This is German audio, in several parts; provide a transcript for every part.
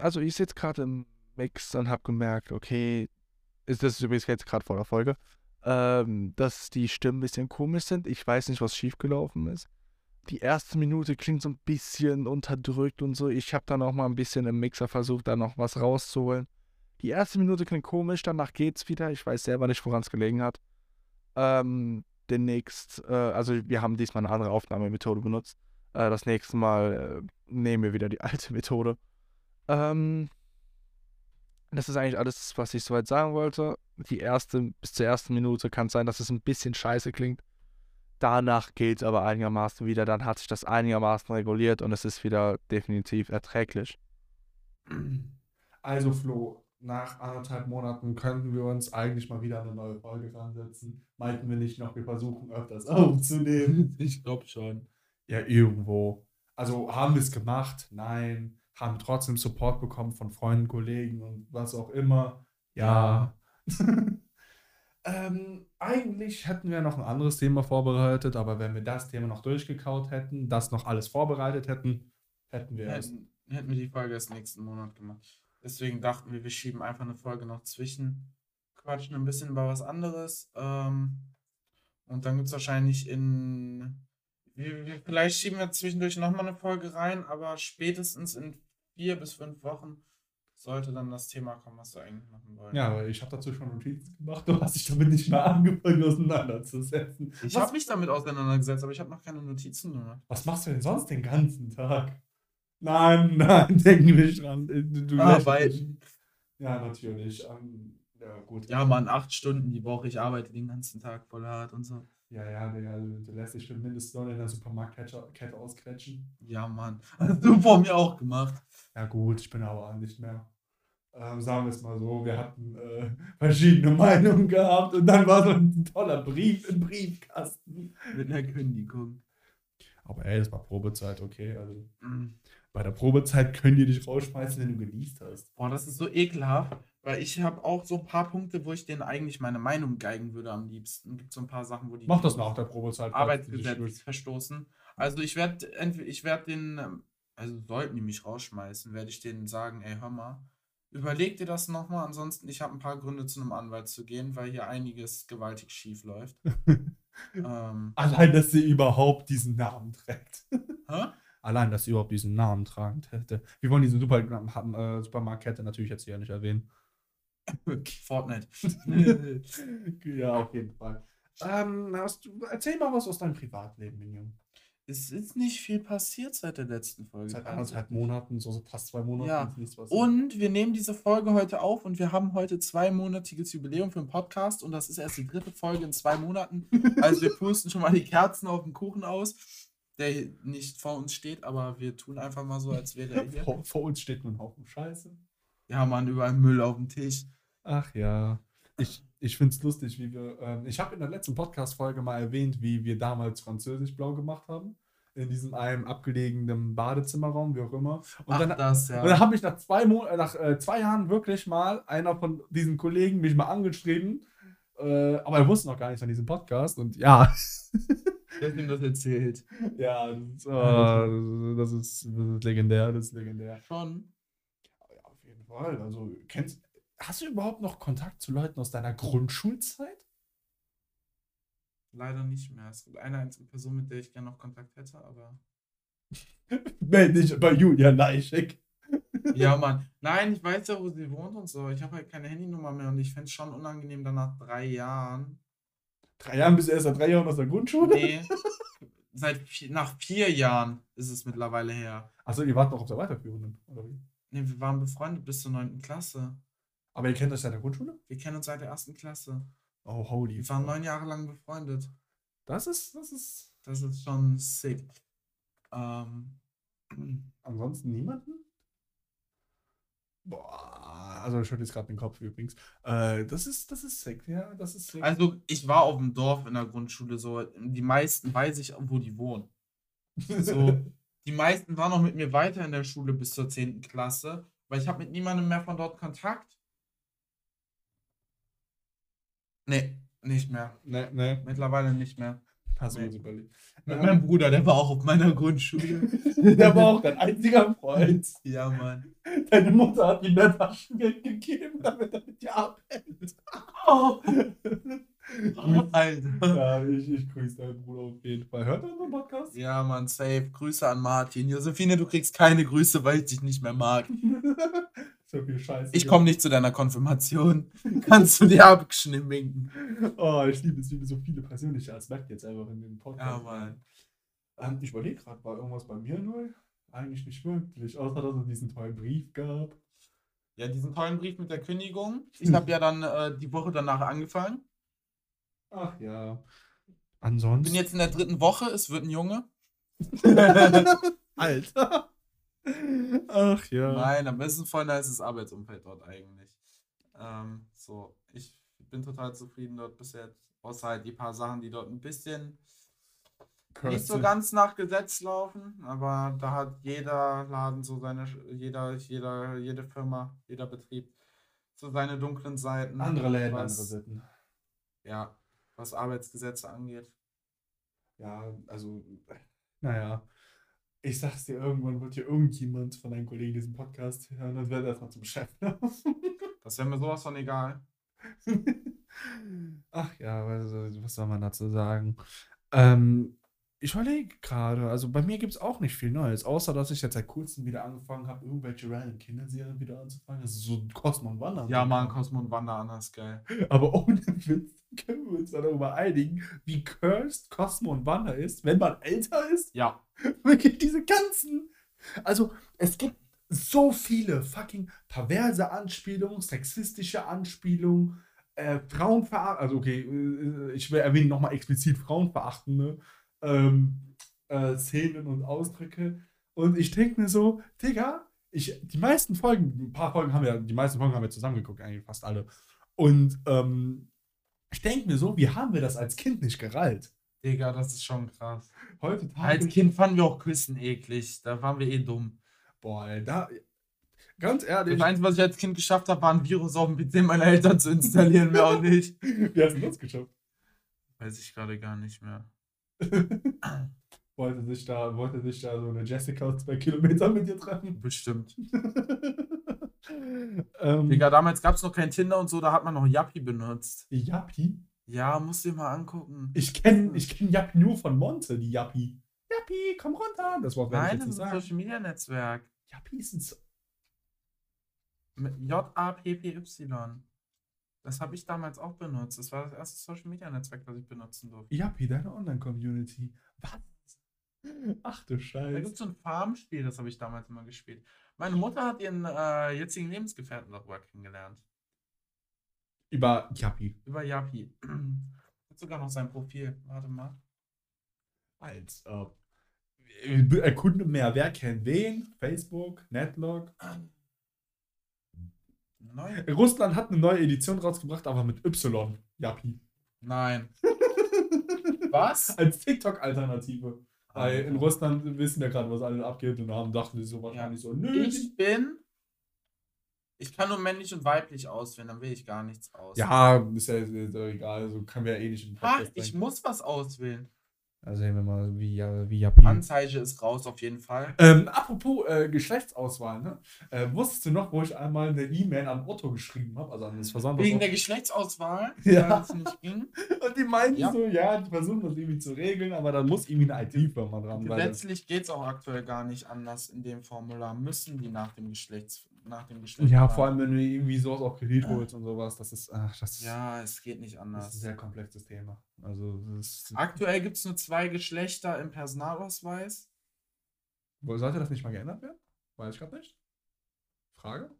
also ich sitze gerade im Mix und habe gemerkt, okay, ist das übrigens jetzt gerade vor der Folge, ähm, dass die Stimmen ein bisschen komisch sind. Ich weiß nicht, was schiefgelaufen ist. Die erste Minute klingt so ein bisschen unterdrückt und so. Ich habe dann auch mal ein bisschen im Mixer versucht, da noch was rauszuholen. Die erste Minute klingt komisch, danach geht's wieder. Ich weiß selber nicht, woran es gelegen hat. Ähm, demnächst, äh, also wir haben diesmal eine andere Aufnahmemethode benutzt. Äh, das nächste Mal äh, nehmen wir wieder die alte Methode. Ähm, das ist eigentlich alles, was ich soweit sagen wollte. Die erste, bis zur ersten Minute kann es sein, dass es ein bisschen scheiße klingt. Danach geht es aber einigermaßen wieder. Dann hat sich das einigermaßen reguliert und es ist wieder definitiv erträglich. Also, Flo, nach anderthalb Monaten könnten wir uns eigentlich mal wieder eine neue Folge ransetzen. Meinten wir nicht noch, wir versuchen öfters aufzunehmen? Ich glaube schon. Ja, irgendwo. Also, haben wir es gemacht? Nein. Haben trotzdem Support bekommen von Freunden, Kollegen und was auch immer. Ja. ähm, eigentlich hätten wir noch ein anderes Thema vorbereitet, aber wenn wir das Thema noch durchgekaut hätten, das noch alles vorbereitet hätten, hätten wir. Hätten, hätten wir die Folge erst nächsten Monat gemacht. Deswegen dachten wir, wir schieben einfach eine Folge noch zwischen, quatschen ein bisschen über was anderes. Ähm, und dann gibt es wahrscheinlich in. Wir, wir, vielleicht schieben wir zwischendurch nochmal eine Folge rein, aber spätestens in vier bis fünf Wochen sollte dann das Thema kommen, was wir eigentlich machen wollen. Ja, aber ich habe dazu schon Notizen gemacht. Du hast dich damit nicht mehr angefangen auseinanderzusetzen. Ich habe mich damit auseinandergesetzt, aber ich habe noch keine Notizen gemacht. Was machst du denn sonst den ganzen Tag? Nein, nein, denken wir dran. Du, du mich. Ja, natürlich. Ähm, ja, gut. Ja, Mann, acht Stunden die Woche. Ich arbeite den ganzen Tag voll hart und so. Ja, ja, du, du lässt dich schon mindestens noch in der Supermarktkette Kette ausquetschen. Ja, Mann. Hast du vor mir auch gemacht. Ja, gut, ich bin aber auch nicht mehr. Ähm, sagen wir es mal so, wir hatten äh, verschiedene Meinungen gehabt und dann war so ein toller Brief im Briefkasten. Mit einer Kündigung. Aber ey, das war Probezeit, okay. Also Mm. Bei der Probezeit können die dich rausschmeißen, wenn du geleast hast. Boah, das ist so ekelhaft, weil ich habe auch so ein paar Punkte, wo ich denen eigentlich meine Meinung geigen würde am liebsten. Gibt so ein paar Sachen, wo die Mach das nach der Probezeit. Arbeitsgesetz verstoßen. Also ich werde entweder ich werde den, ähm, also sollten die mich rausschmeißen, werde ich denen sagen, ey, hör mal, überleg dir das nochmal, ansonsten ich habe ein paar Gründe zu einem Anwalt zu gehen, weil hier einiges gewaltig schief läuft. ähm, Allein, dass sie überhaupt diesen Namen trägt. hä? Allein, dass sie überhaupt diesen Namen tragen hätte. Wir wollen diesen Super, äh, Supermarktkette natürlich jetzt hier nicht erwähnen. Fortnite. ja, auf jeden Fall. Ähm, du, erzähl mal was aus deinem Privatleben, Minion. es ist nicht viel passiert seit der letzten Folge. Seit anderthalb Monaten, so fast zwei Monaten. Ja. Und wir nehmen diese Folge heute auf und wir haben heute zweimonatiges Jubiläum für den Podcast und das ist erst die dritte Folge in zwei Monaten. Also wir pusten schon mal die Kerzen auf dem Kuchen aus, der nicht vor uns steht, aber wir tun einfach mal so, als wäre er hier. vor, vor uns steht nur ein Haufen Scheiße. Ja, Mann, überall Müll auf dem Tisch. Ach ja. Ich, ich finde es lustig, wie wir. Ähm, ich habe in der letzten Podcast-Folge mal erwähnt, wie wir damals Französisch blau gemacht haben. In diesem einem abgelegenen Badezimmerraum, wie auch immer. Und Ach, dann, das, ja. und dann habe ich nach zwei, Mo äh, nach, äh, zwei Jahren wirklich mal einer von diesen Kollegen mich mal angeschrieben. Äh, aber er wusste noch gar nichts von diesem Podcast. Und ja, Hat ihm das erzählt? ja, das ist, äh, das, ist, das ist legendär, das ist legendär. Schon. Ja, auf jeden Fall. Also, kennst, hast du überhaupt noch Kontakt zu Leuten aus deiner Grundschulzeit? Leider nicht mehr. Es gibt eine einzige Person, mit der ich gerne noch Kontakt hätte, aber. Meld dich bei Julia Leischek. Ja, Mann. Nein, ich weiß ja, wo sie wohnt und so. Ich habe halt keine Handynummer mehr und ich fände es schon unangenehm, dann nach drei Jahren. Drei Jahren bist du erst seit drei Jahren aus der Grundschule? Nee. Seit vier, nach vier Jahren ist es mittlerweile her. Achso, ihr wart noch auf der weiterführenden, oder wie? Nee, wir waren befreundet bis zur neunten Klasse. Aber ihr kennt euch seit der Grundschule? Wir kennen uns seit der ersten Klasse. Oh, holy. Wir waren neun Jahre lang befreundet. Das ist, das ist. Das ist schon sick. Ähm, Ansonsten niemanden? Boah, also ich schüttel jetzt gerade den Kopf übrigens. Äh, das ist, das ist sick, ja, das ist sick. also, ich war auf dem Dorf in der Grundschule so. Die meisten weiß ich, wo die wohnen. So, die meisten waren noch mit mir weiter in der Schule bis zur 10. Klasse, weil ich habe mit niemandem mehr von dort Kontakt. Nee, nicht mehr. ne, ne. Mittlerweile nicht mehr. Hast du Nee. uns überlegt. Mit meinem Bruder, der war auch auf meiner Grundschule. der war auch dein einziger Freund. ja, Mann. Deine Mutter hat ihm mehr Taschengeld gegeben, damit er mit dir abhält. Alter. ja, ich, ich grüße deinen Bruder auf jeden Fall. Hört er unseren Podcast? Ja, Mann, safe. Grüße an Martin. Josephine, du kriegst keine Grüße, weil ich dich nicht mehr mag. so viel Scheiße. Ich komme nicht zu deiner Konfirmation. Kannst du dir abschnimmen? Oh, ich liebe es, wie wir so viele persönliche Aspekte jetzt einfach in den Podcast. Ja, Mann. Ähm, ich überlege gerade, war irgendwas bei mir neu? Eigentlich nicht wirklich, außer dass es diesen tollen Brief gab. Ja, diesen tollen Brief mit der Kündigung. Ich habe ja dann äh, die Woche danach angefangen. Ach ja. Bin Ansonsten. jetzt in der dritten Woche. Es wird ein Junge. Alter. Ach ja. Nein, am besten voll nices Arbeitsumfeld dort eigentlich. Ähm, so, ich bin total zufrieden dort bis jetzt. Außer halt die paar Sachen, die dort ein bisschen nicht so ganz nach Gesetz laufen, aber da hat jeder Laden so seine, jeder, jeder, jede Firma, jeder Betrieb so seine dunklen Seiten. Andere Läden, andere was, Sitten. Ja, was Arbeitsgesetze angeht. Ja, also, naja. Ich sag's dir, irgendwann wird hier irgendjemand von deinen Kollegen diesen Podcast hören und wird erstmal zum Chef. Das wäre mir sowas von egal. Ach ja, was, was soll man dazu sagen? Ähm, ich überlege gerade, also bei mir gibt es auch nicht viel Neues, außer dass ich jetzt seit kurzem wieder angefangen habe, irgendwelche random Kinderserien wieder anzufangen. Das ist so Cosmo und Wanda. Ja, Mann, Cosmo und Wanda anders geil. Aber ohne Witz können wir uns darüber einigen, wie cursed Cosmo und Wanda ist, wenn man älter ist. Ja. Wirklich diese ganzen. Also, es gibt so viele fucking perverse Anspielungen, sexistische Anspielungen, äh, Frauenveracht, also okay, äh, ich will erwähnen nochmal explizit frauenverachtende ähm, äh, Szenen und Ausdrücke. Und ich denke mir so, Digga, ich, die meisten Folgen, ein paar Folgen haben wir, die meisten Folgen haben wir zusammengeguckt, eigentlich fast alle. Und ähm, ich denke mir so, wie haben wir das als Kind nicht gerallt? Digga, das ist schon krass. Heutzutage. Als Kind fanden wir auch Küssen eklig. Da waren wir eh dumm. Boah, ey, da. Ganz ehrlich. Das Einzige, was ich als Kind geschafft habe, war ein Virus auf dem PC meiner Eltern zu installieren. Mehr auch nicht. Wie hast du das geschafft? Weiß ich gerade gar nicht mehr. wollte sich da, wollte sich da so eine Jessica aus zwei Kilometern mit dir treffen? Bestimmt. ähm, Digga, damals gab es noch kein Tinder und so, da hat man noch Yappi benutzt. Yappi? Ja, musst du dir mal angucken. Ich kenne ich kenn Yappi nur von Monte, die Yappi. Yappi, komm runter. Das Wort Nein, das ist ein. Social Media Netzwerk. Yappi ist ein so J-A-P-P-Y. Das habe ich damals auch benutzt. Das war das erste Social Media Netzwerk, das ich benutzen durfte. Yappi, deine Online-Community. Was? Ach du Da gibt Scheiße. es so ein Farmspiel, das habe ich damals immer gespielt. Meine Mutter hat ihren äh, jetzigen Lebensgefährten darüber kennengelernt. Über Yappi. Über Yappi. Hat sogar noch sein Profil. Warte mal. Als ob. Äh, Erkunde mehr. Wer kennt wen? Facebook, Netlog. Neu? Russland hat eine neue Edition rausgebracht, aber mit Y. Yappi. Nein. Was? Als TikTok-Alternative. Weil in Russland wissen ja gerade, was alles abgeht und haben dachten sie so wahrscheinlich so, nö. Ich bin. Ich kann nur männlich und weiblich auswählen, dann will ich gar nichts aus. ja, ist ja, ist ja egal, also können wir ja eh nicht im Podcast ich bringen. muss was auswählen. Also sehen wir mal, wie, wie Yappi. Anzeige ist raus auf jeden Fall. Ähm, apropos äh, Geschlechtsauswahl, ne? Äh, wusstest du noch, wo ich einmal eine E-Mail an Otto geschrieben habe, also an das Versand Wegen der Geschlechtsauswahl, Ja. weil es nicht ging. Und die meinten Ja. so, ja, die versuchen das irgendwie zu regeln, aber dann muss irgendwie eine IT-Firma dran. Gesetzlich geht es auch aktuell gar nicht anders in dem Formular. Müssen die nach dem Geschlechts nach dem Geschlecht Ja, vor allem, wenn du irgendwie sowas auf Kredit holst und sowas, das ist, ach, das, Ja, es geht nicht das ist ein anders. sehr komplexes Thema. Also, ist, Aktuell gibt es nur zwei Geschlechter im Personalausweis. Sollte das nicht mal geändert werden? Weiß ich gerade nicht. Frage?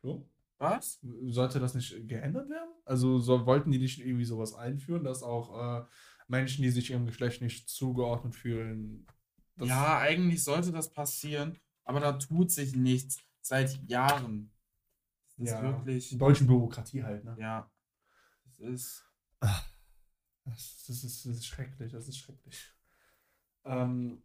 Flo? Was? Sollte das nicht geändert werden? Also so, wollten die nicht irgendwie sowas einführen, dass auch äh, Menschen, die sich ihrem Geschlecht nicht zugeordnet fühlen, das- ja, eigentlich sollte das passieren, aber da tut sich nichts seit Jahren. Das ist ja, wirklich. die deutsche Bürokratie halt, ne? Ja. Das ist. Das, das, ist, das ist schrecklich, das ist schrecklich. Ähm,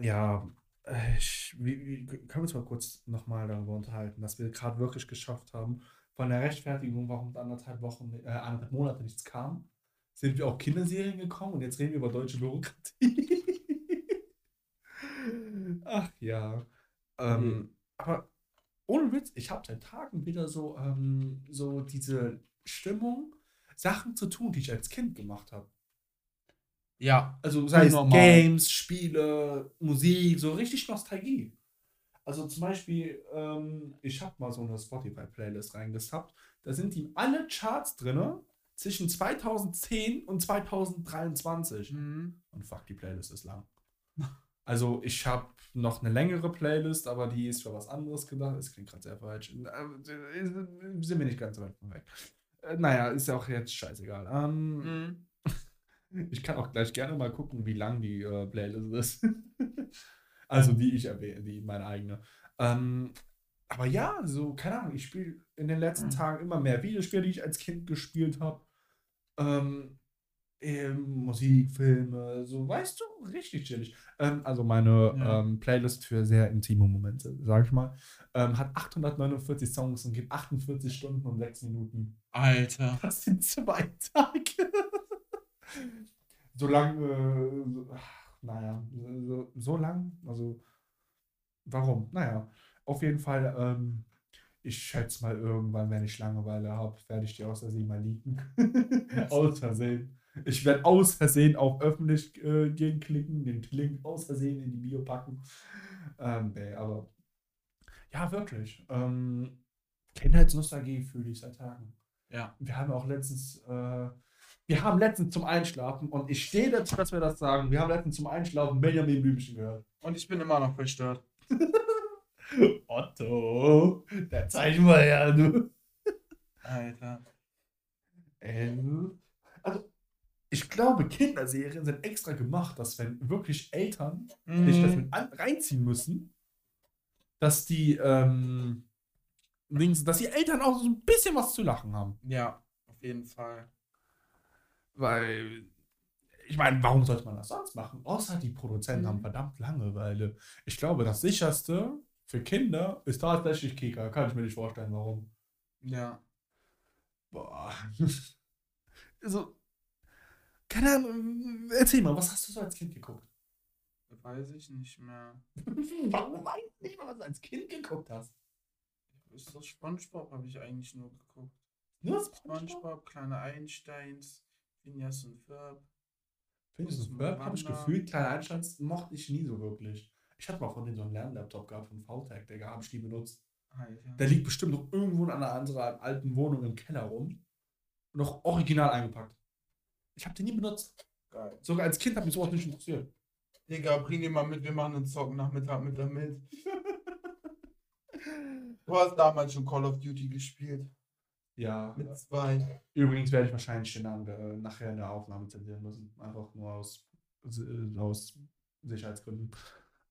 ja, äh, ich, wie, wie, können wir uns mal kurz nochmal darüber unterhalten, dass wir gerade wirklich geschafft haben, von der Rechtfertigung, warum anderthalb Wochen, äh, anderthalb Monate nichts kam, sind wir auf Kinderserien gekommen und jetzt reden wir über deutsche Bürokratie. Ja. Ähm, aber ohne Witz, ich habe seit Tagen wieder so, ähm, so diese Stimmung, Sachen zu tun, die ich als Kind gemacht habe. Ja, Also sei es Normal. Games, Spiele, Musik, so richtig Nostalgie. Also zum Beispiel, ähm, ich habe mal so eine Spotify-Playlist reingesappt. Da sind die alle Charts drin zwischen 2010 und 2023. Mhm. Und fuck, die Playlist ist lang. Also ich habe noch eine längere Playlist, aber die ist für was anderes gedacht. Das klingt gerade sehr falsch. Äh, Sind wir nicht ganz so weit von weg. Äh, Naja, ist ja auch jetzt scheißegal. Ähm, Mhm. ich kann auch gleich gerne mal gucken, wie lang die äh, Playlist ist. also die ich erwähne, die meine eigene. Ähm, aber ja, so, keine Ahnung, ich spiele in den letzten Tagen immer mehr Videospiele, die ich als Kind gespielt habe. Ähm, ähm, Musik, Filme, so, weißt du, richtig chillig. Ähm, also meine Ja. ähm, Playlist für sehr intime Momente, sag ich mal, ähm, hat 849 Songs und gibt 48 Stunden und 6 Minuten. Alter. Das sind zwei Tage. so lang, äh, so, ach, naja, so, so lang, also warum? Naja, auf jeden Fall, ähm, ich schätze mal irgendwann, wenn ich Langeweile habe, werde ich die aus Versehen mal leaken. aus Versehen. Ich werde aus Versehen auf öffentlich äh, gehen klicken, den Link aus Versehen in die Bio packen. Ähm, nee, aber ja, wirklich. Ähm, Kindheitsnostalgie fühle ich seit Tagen. Ja. Wir haben auch letztens, äh, wir haben letztens zum Einschlafen, und ich stehe dazu, dass wir das sagen, wir haben letztens zum Einschlafen Benjamin Blümchen gehört. Und ich bin immer noch verstört. Otto, der zeigen wir ja, du. Alter. Ähm, also, ich glaube, Kinderserien sind extra gemacht, dass wenn wirklich Eltern sich das mit an, reinziehen müssen, dass die, ähm, dass die Eltern auch so ein bisschen was zu lachen haben. Ja, auf jeden Fall. Weil, ich meine, warum sollte man das sonst machen? Außer die Produzenten Mhm. haben verdammt Langeweile. Ich glaube, das sicherste für Kinder ist tatsächlich Kika. Kann ich mir nicht vorstellen, warum. Ja. Boah. also, keine Ahnung, erzähl mal, was hast du so als Kind geguckt? Weiß ich nicht mehr. Warum weißt du nicht mal, was du als Kind geguckt hast? Ist das Spongebob habe ich eigentlich nur geguckt. Nur SpongeBob? Spongebob, kleine Einsteins, Phineas und Ferb. Findest du, Verb habe ich gefühlt, kleine Einsteins mochte ich nie so wirklich. Ich hatte mal von denen so einen Lernlaptop gehabt von VTech, Digga, habe ich nie benutzt. Alter. Der liegt bestimmt noch irgendwo in einer anderen alten Wohnung im Keller rum. Noch original eingepackt. Ich habe den nie benutzt. Geil. Sogar als Kind hat mich sowas nicht interessiert. Digga, bring den mal mit, wir machen einen Zocken-Nachmittag mit damit. Du hast damals schon Call of Duty gespielt. Ja. Mit zwei. Übrigens werde ich wahrscheinlich den äh, nachher eine Aufnahme zensieren müssen. Einfach nur aus, äh, aus Sicherheitsgründen.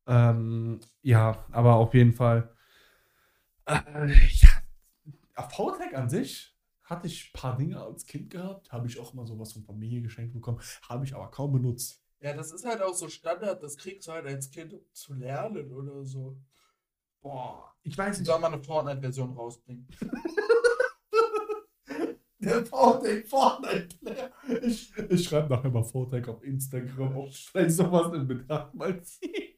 Ähm, ja, aber auf jeden Fall. Äh, ja, VTech an sich hatte ich ein paar Dinge als Kind gehabt. Habe ich auch mal sowas von Familie geschenkt bekommen. Habe ich aber kaum benutzt. Ja, das ist halt auch so Standard, das kriegst du halt als Kind um zu lernen oder so. Boah, ich weiß Ich nicht. soll mal eine Fortnite-Version rausbringen. Der VTech Fortnite-Player. Ich, ich schreibe nachher mal VTech auf Instagram, ob ich vielleicht sowas in Betracht mal ziehe.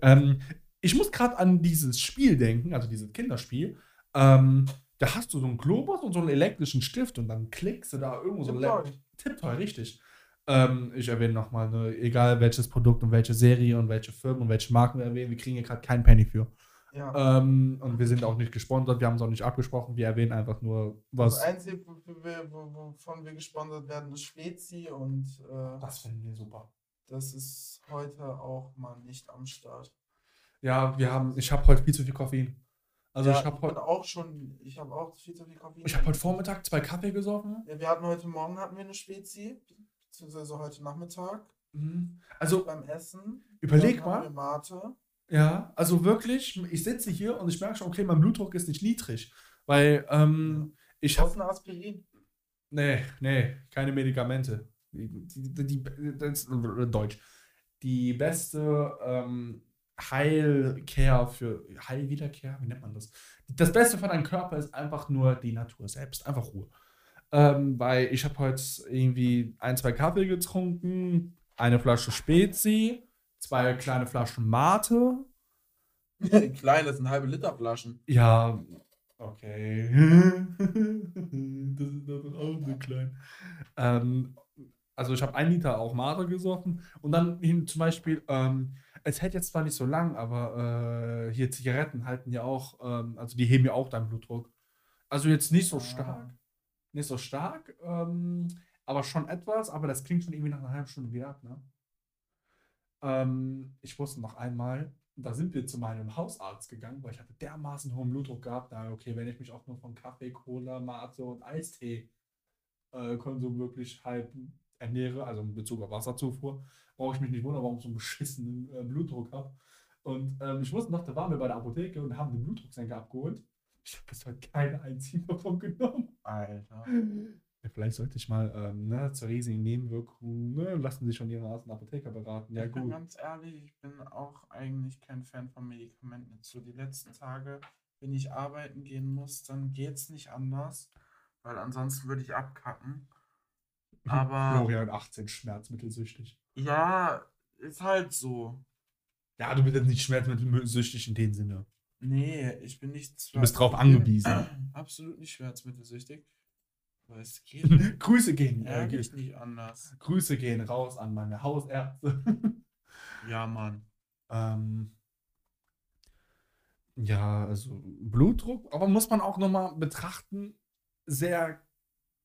Ähm, ich muss gerade an dieses Spiel denken, also dieses Kinderspiel. Ähm, da hast du so einen Globus und so einen elektrischen Stift und dann klickst du da irgendwo so ein Tipptoy. Richtig. Ähm, ich erwähne nochmal, ne, egal welches Produkt und welche Serie und welche Firmen und welche Marken wir erwähnen, wir kriegen hier gerade keinen Penny für. Ja. Ähm, und wir sind auch nicht gesponsert, wir haben es auch nicht abgesprochen, wir erwähnen einfach nur, was. Das Einzige, wovon wir gesponsert werden, ist Spezi und äh, Das finden wir super. das ist heute auch mal nicht am Start. Ja, wir haben, ich habe heute viel zu viel Koffein. Also ja, ich habe heute, auch schon, ich habe auch viel zu viel Koffein. ich habe heute Vormittag zwei Kaffee gesoffen. Ja, wir hatten heute Morgen hatten wir eine Spezi, beziehungsweise heute Nachmittag Mhm. Also beim Essen. Überleg mal. Ja, also wirklich, ich sitze hier und ich merke schon, okay, mein Blutdruck ist nicht niedrig, weil ähm, ich Auf habe, eine Aspirin. nee, nee, keine Medikamente. Die, die, die, das, Deutsch. Die beste ähm, Heilcare für Heilwiederkehr, wie nennt man das? Das Beste für deinen Körper ist einfach nur die Natur selbst, einfach Ruhe. Ähm, weil ich habe heute irgendwie ein, zwei Kaffee getrunken, eine Flasche Spezi, zwei kleine Flaschen Mate. Klein, das sind halbe Liter Flaschen. Ja, okay. das ist doch auch so klein. Ähm, also ich habe ein Liter auch Mate gesoffen und dann zum Beispiel, ähm, es hält jetzt zwar nicht so lang, aber äh, hier Zigaretten halten ja auch, ähm, also die heben ja auch deinen Blutdruck. Also jetzt nicht so stark, nicht so stark, ähm, aber schon etwas, aber das klingt schon irgendwie nach einer halben Stunde wieder ab, ne? Ähm, ich wusste noch einmal, da sind wir zu meinem Hausarzt gegangen, weil ich hatte dermaßen hohen Blutdruck gehabt. Da, okay, wenn ich mich auch nur von Kaffee, Cola, Mate und Eistee äh, Konsum wirklich halt ernähre, also in Bezug auf Wasserzufuhr, brauche ich mich nicht wundern, warum ich so einen beschissenen äh, Blutdruck habe. Und ähm, ich wusste noch, da waren wir bei der Apotheke und haben den Blutdrucksenker abgeholt. Ich habe bis heute keine einzige davon genommen. Alter. Ja, vielleicht sollte ich mal ähm, ne, zur riesigen Nebenwirkung, ne, lassen Sie schon Ihren Arzt und Apotheker beraten. Ja, ich bin gut. ganz ehrlich, ich bin auch eigentlich kein Fan von Medikamenten. Jetzt So die letzten Tage, wenn ich arbeiten gehen muss, dann geht's nicht anders, weil ansonsten würde ich abkacken. Aber Florian 18 schmerzmittelsüchtig. Ja, ist halt so. Ja, du bist jetzt nicht schmerzmittelsüchtig in dem Sinne. Nee, ich bin nicht. Du bist drauf angewiesen. Absolut nicht schmerzmittelsüchtig. Aber es geht. Grüße gehen. Äh, Ehrlich nicht anders. Grüße gehen raus an meine Hausärzte. Ja, Mann. ähm, ja, also Blutdruck, aber muss man auch nochmal betrachten, sehr,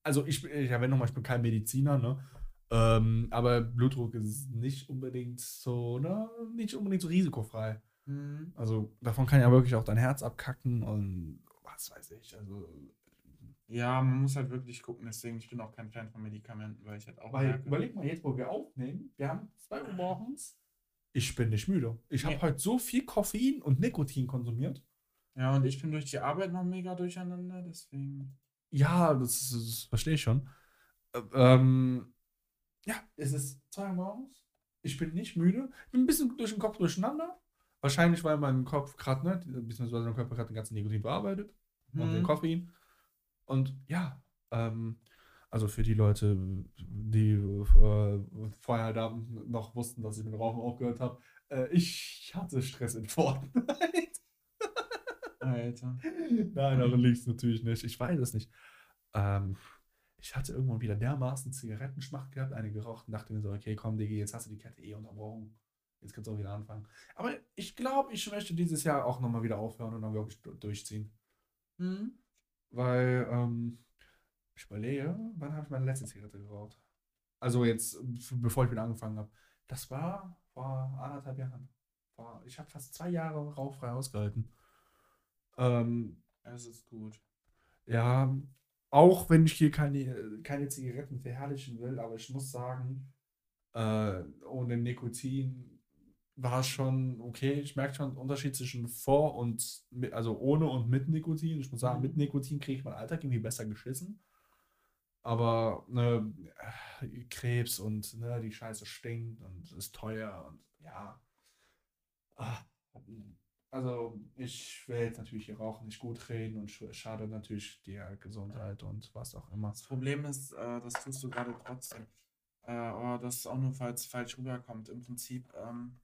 also ich, bin- ich erwähne nochmal, ich bin kein Mediziner, ne? Ähm, aber Blutdruck ist nicht unbedingt so, ne, nicht unbedingt so risikofrei. Hm. Also davon kann ja wirklich auch dein Herz abkacken und was weiß ich. Also, Ja, man muss halt wirklich gucken. Deswegen, ich bin auch kein Fan von Medikamenten, weil ich halt auch weil, merke. überleg mal jetzt, wo wir aufnehmen, wir haben 2 Uhr morgens. Ich bin nicht müde. Ich habe Nee. heute so viel Koffein und Nikotin konsumiert. Ja, und ich bin durch die Arbeit noch mega durcheinander, deswegen. Ja, das, das verstehe ich schon. Ä- Ähm, ja, es ist 2 Uhr morgens. Ich bin nicht müde. Ich bin ein bisschen durch den Kopf durcheinander. Wahrscheinlich, weil mein Kopf gerade, ne, beziehungsweise mein Körper gerade den ganzen Nikotin bearbeitet. und den Hm. Koffein. Und ja, ähm, also für die Leute, die äh, vorher da noch wussten, dass ich mit Rauchen aufgehört habe, äh, ich hatte Stress in Fortnite. Alter. Nein, daran liegt natürlich nicht. Ich weiß es nicht. Ähm, ich hatte irgendwann wieder dermaßen Zigarettenschmacht gehabt, eine geraucht und dachte mir so, okay, komm, Digi, jetzt hast du die Kette eh unterbrochen. Jetzt kannst du auch wieder anfangen. Aber ich glaube, ich möchte dieses Jahr auch nochmal wieder aufhören und dann wirklich du- durchziehen. Hm? Weil, ähm, ich überlege, wann habe ich meine letzte Zigarette geraucht? Also jetzt, bevor ich wieder angefangen habe. Das war vor anderthalb Jahren. Vor, ich habe fast zwei Jahre rauchfrei ausgehalten. Ähm, Es ist gut. ja, auch wenn ich hier keine, keine Zigaretten verherrlichen will, aber ich muss sagen, äh, ohne Nikotin war es schon okay. Ich merke schon den Unterschied zwischen vor und mit, also ohne und mit Nikotin. Ich muss sagen, Mhm. mit Nikotin kriege ich meinen Alltag irgendwie besser geschissen. Aber ne, Krebs und ne, die Scheiße stinkt und ist teuer und ja. Ah, Also ich will jetzt natürlich hier Rauchen nicht gut reden und sch- schadet natürlich der Gesundheit und was auch immer. Das Problem ist, äh, das tust du gerade trotzdem. Äh, aber das ist auch nur, falls falsch rüberkommt. Im Prinzip ähm,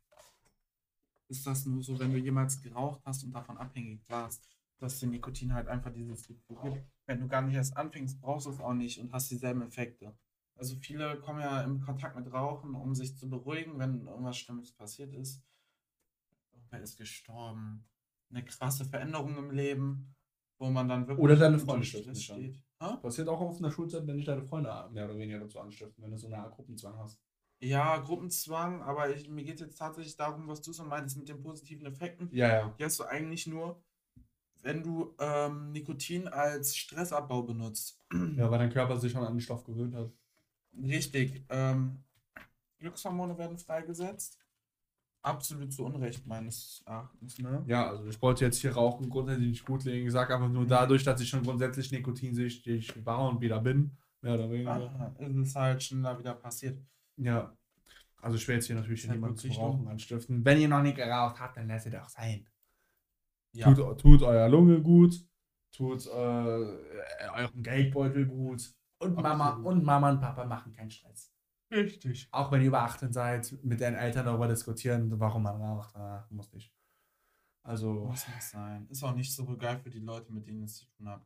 ist das nur so, wenn du jemals geraucht hast und davon abhängig warst, dass dir Nikotin halt einfach dieses Gefühl gibt. Wenn du gar nicht erst anfängst, brauchst du es auch nicht und hast dieselben Effekte. Also viele kommen ja in Kontakt mit Rauchen, um sich zu beruhigen, wenn irgendwas Schlimmes passiert ist. Irgendwer ist gestorben. Eine krasse Veränderung im Leben, wo man dann wirklich Oder deine Freunde stiften steht. Hä? Passiert auch auf einer Schulzeit, wenn dich deine Freunde mehr oder weniger dazu anstiften, wenn du so eine Art Gruppenzwang hast. Ja, Gruppenzwang, aber ich, mir geht jetzt tatsächlich darum, was du so meinst mit den positiven Effekten. Ja, ja. Die hast du eigentlich nur, wenn du ähm, Nikotin als Stressabbau benutzt. Ja, weil dein Körper sich schon an den Stoff gewöhnt hat. Richtig. Ähm, Glückshormone werden freigesetzt. Absolut zu Unrecht, meines Erachtens. Ne? Ja, also ich wollte jetzt hier Rauchen grundsätzlich nicht gut legen. Ich sage einfach nur dadurch, dass ich schon grundsätzlich nikotinsüchtig war und wieder bin. Mehr oder weniger. Ah, ist es halt schneller wieder passiert. Ja. Also ich will jetzt hier natürlich halt niemanden zum Rauchen anstiften. Wenn ihr noch nicht geraucht habt, dann lasst es auch sein. Ja. Tut, tut euer Lunge gut. Tut äh, eurem Geldbeutel gut. Und Mama, Absolut. und Mama und Papa machen keinen Stress. Richtig. Auch wenn ihr über 18 seid, mit den Eltern darüber diskutieren, warum man raucht. Ah, muss nicht. Also, Muss nicht sein. Ist auch nicht so geil für die Leute, mit denen es zu tun hat.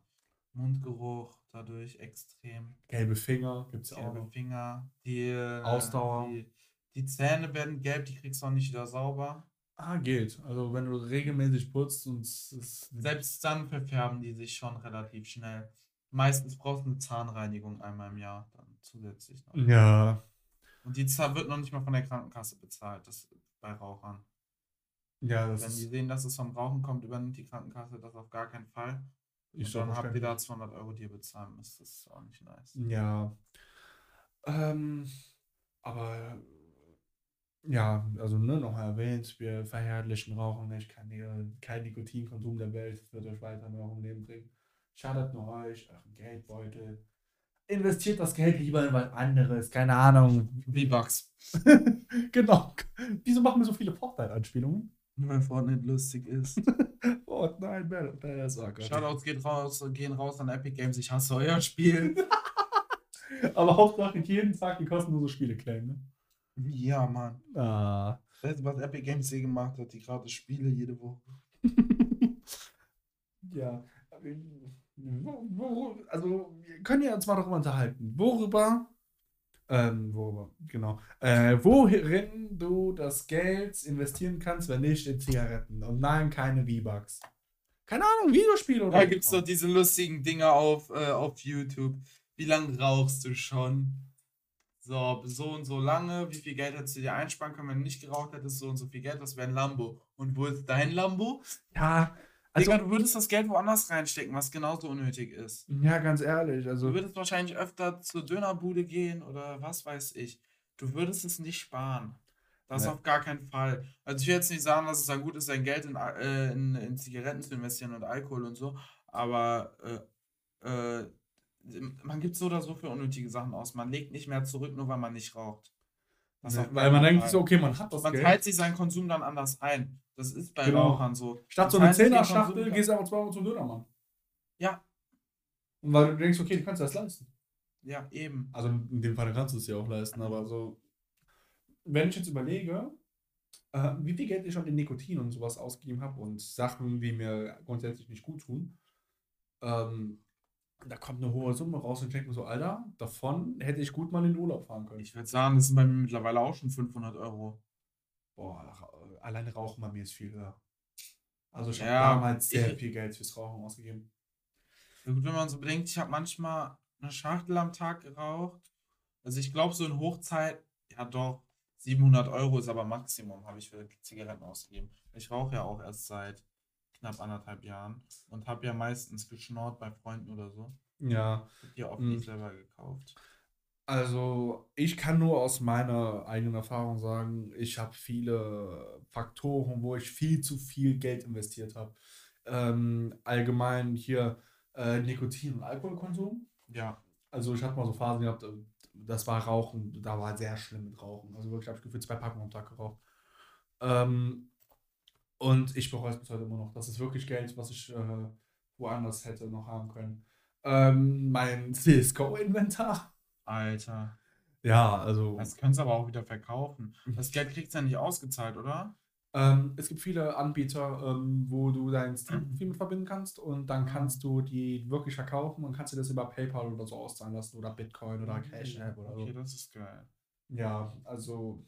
Mundgeruch dadurch extrem. gelbe Finger gibt es auch Gelbe. Finger. Die, äh, Ausdauer. Die, die Zähne werden gelb, die kriegst du auch nicht wieder sauber. Ah, geht. Also, wenn du regelmäßig putzt und. Selbst dann verfärben die sich schon relativ schnell. Meistens brauchst du eine Zahnreinigung einmal im Jahr dann zusätzlich noch. Ja. Und die Zahl wird noch nicht mal von der Krankenkasse bezahlt, das bei Rauchern. Ja, das Wenn die sehen, dass es vom Rauchen kommt, übernimmt die Krankenkasse das auf gar keinen Fall. Ich Und dann habt ihr da 200 Euro, die ihr bezahlen müsst. Das ist auch nicht nice. Ja. Ähm, aber ja, also ne, nochmal erwähnt, wir verherrlichen Rauchen nicht, kein, kein Nikotinkonsum der Welt, das wird euch weiter in eurem Leben bringen. Schadet nur euch, euren Geldbeutel. Investiert das Geld lieber in was anderes, keine Ahnung. V-Bucks. genau. Wieso machen wir so viele Fortnite-Anspielungen? Nur weil Fortnite lustig ist. Fortnite, Battle Pass, oh Gott. Shoutouts geht raus, gehen raus an Epic Games. Ich hasse euer Spiel. Aber Hauptsache jeden Tag die kostenlose Spiele claimen, ne? ja, Mann. Ah. Weißt du, was Epic Games hier gemacht hat? Die gratis Spiele jede Woche. ja. Wo, wo, also, wir können ja uns mal darüber unterhalten. Worüber, ähm, worüber, genau, äh, worin du das Geld investieren kannst, wenn nicht in Zigaretten. Und nein, keine V-Bucks. Keine Ahnung, Videospiele oder Da gibt es doch diese lustigen Dinger auf, äh, auf YouTube. Wie lange rauchst du schon? So, so und so lange. Wie viel Geld hättest du dir einsparen können, wenn du nicht geraucht hättest? So und so viel Geld, das wäre ein Lambo. Und wo ist dein Lambo? Ja, also, Digga, du würdest das Geld woanders reinstecken, was genauso unnötig ist. ja, ganz ehrlich, Du also, würdest wahrscheinlich öfter zur Dönerbude gehen oder was weiß ich. Du würdest es nicht sparen. Das Nee. auf gar keinen Fall. Also ich will jetzt nicht sagen, dass es dann gut ist, sein Geld in, äh, in, in Zigaretten zu investieren und Alkohol und so, aber äh, äh, man gibt so oder so für unnötige Sachen aus. Man legt nicht mehr zurück, nur weil man nicht raucht. Gar weil man denkt so, okay, man hat das man Geld. teilt sich seinen Konsum dann anders ein. Das ist bei Genau. Rauchern so. Statt so eine den Zehner-Schachtel gehst du einfach zweimal zum Dönermann. Ja, Und weil du denkst, okay, du kannst das leisten. ja, eben. Also in dem Fall kannst du es ja auch leisten, aber so, wenn ich jetzt überlege, äh, wie viel Geld ich schon in Nikotin und sowas ausgegeben habe und Sachen, die mir grundsätzlich nicht gut tun, ähm, da kommt eine hohe Summe raus und ich denke mir so, Alter, davon hätte ich gut mal in den Urlaub fahren können. Ich würde sagen, das sind bei mir mittlerweile auch schon 500 Euro. Boah, alleine Rauchen bei mir ist viel höher. Also ich habe Ja, damals sehr ich- viel Geld fürs Rauchen ausgegeben. Ja, gut, wenn man so bedenkt, ich habe manchmal eine Schachtel am Tag geraucht. Also ich glaube, so in Hochzeit, ja doch, 700 Euro ist aber Maximum, habe ich für Zigaretten ausgegeben. Ich rauche ja auch erst seit knapp anderthalb Jahren und habe ja meistens geschnort bei Freunden oder so. Ja, Hab die oft Mhm. nicht selber gekauft. Also, ich kann nur aus meiner eigenen Erfahrung sagen, ich habe viele Faktoren, wo ich viel zu viel Geld investiert habe. Ähm, allgemein hier äh, Nikotin- und Alkoholkonsum. Ja, Also, ich hatte mal so Phasen gehabt, äh, das war Rauchen, da war sehr schlimm mit Rauchen. Also wirklich habe ich gefühlt zwei Packungen am Tag geraucht. Ähm, und ich bereue es bis heute immer noch. Das ist wirklich Geld, was ich äh, woanders hätte noch haben können. Ähm, mein CSGO-Inventar. Alter. Ja, also. Das können sie aber auch wieder verkaufen. Das Geld kriegst du ja nicht ausgezahlt, oder? Ähm, es gibt viele Anbieter, ähm, wo du dein Steam-Profil mit verbinden kannst und dann Ah. kannst du die wirklich verkaufen und kannst dir das über PayPal oder so auszahlen lassen oder Bitcoin oder Cash App oder Okay, so. das ist geil. Ja, also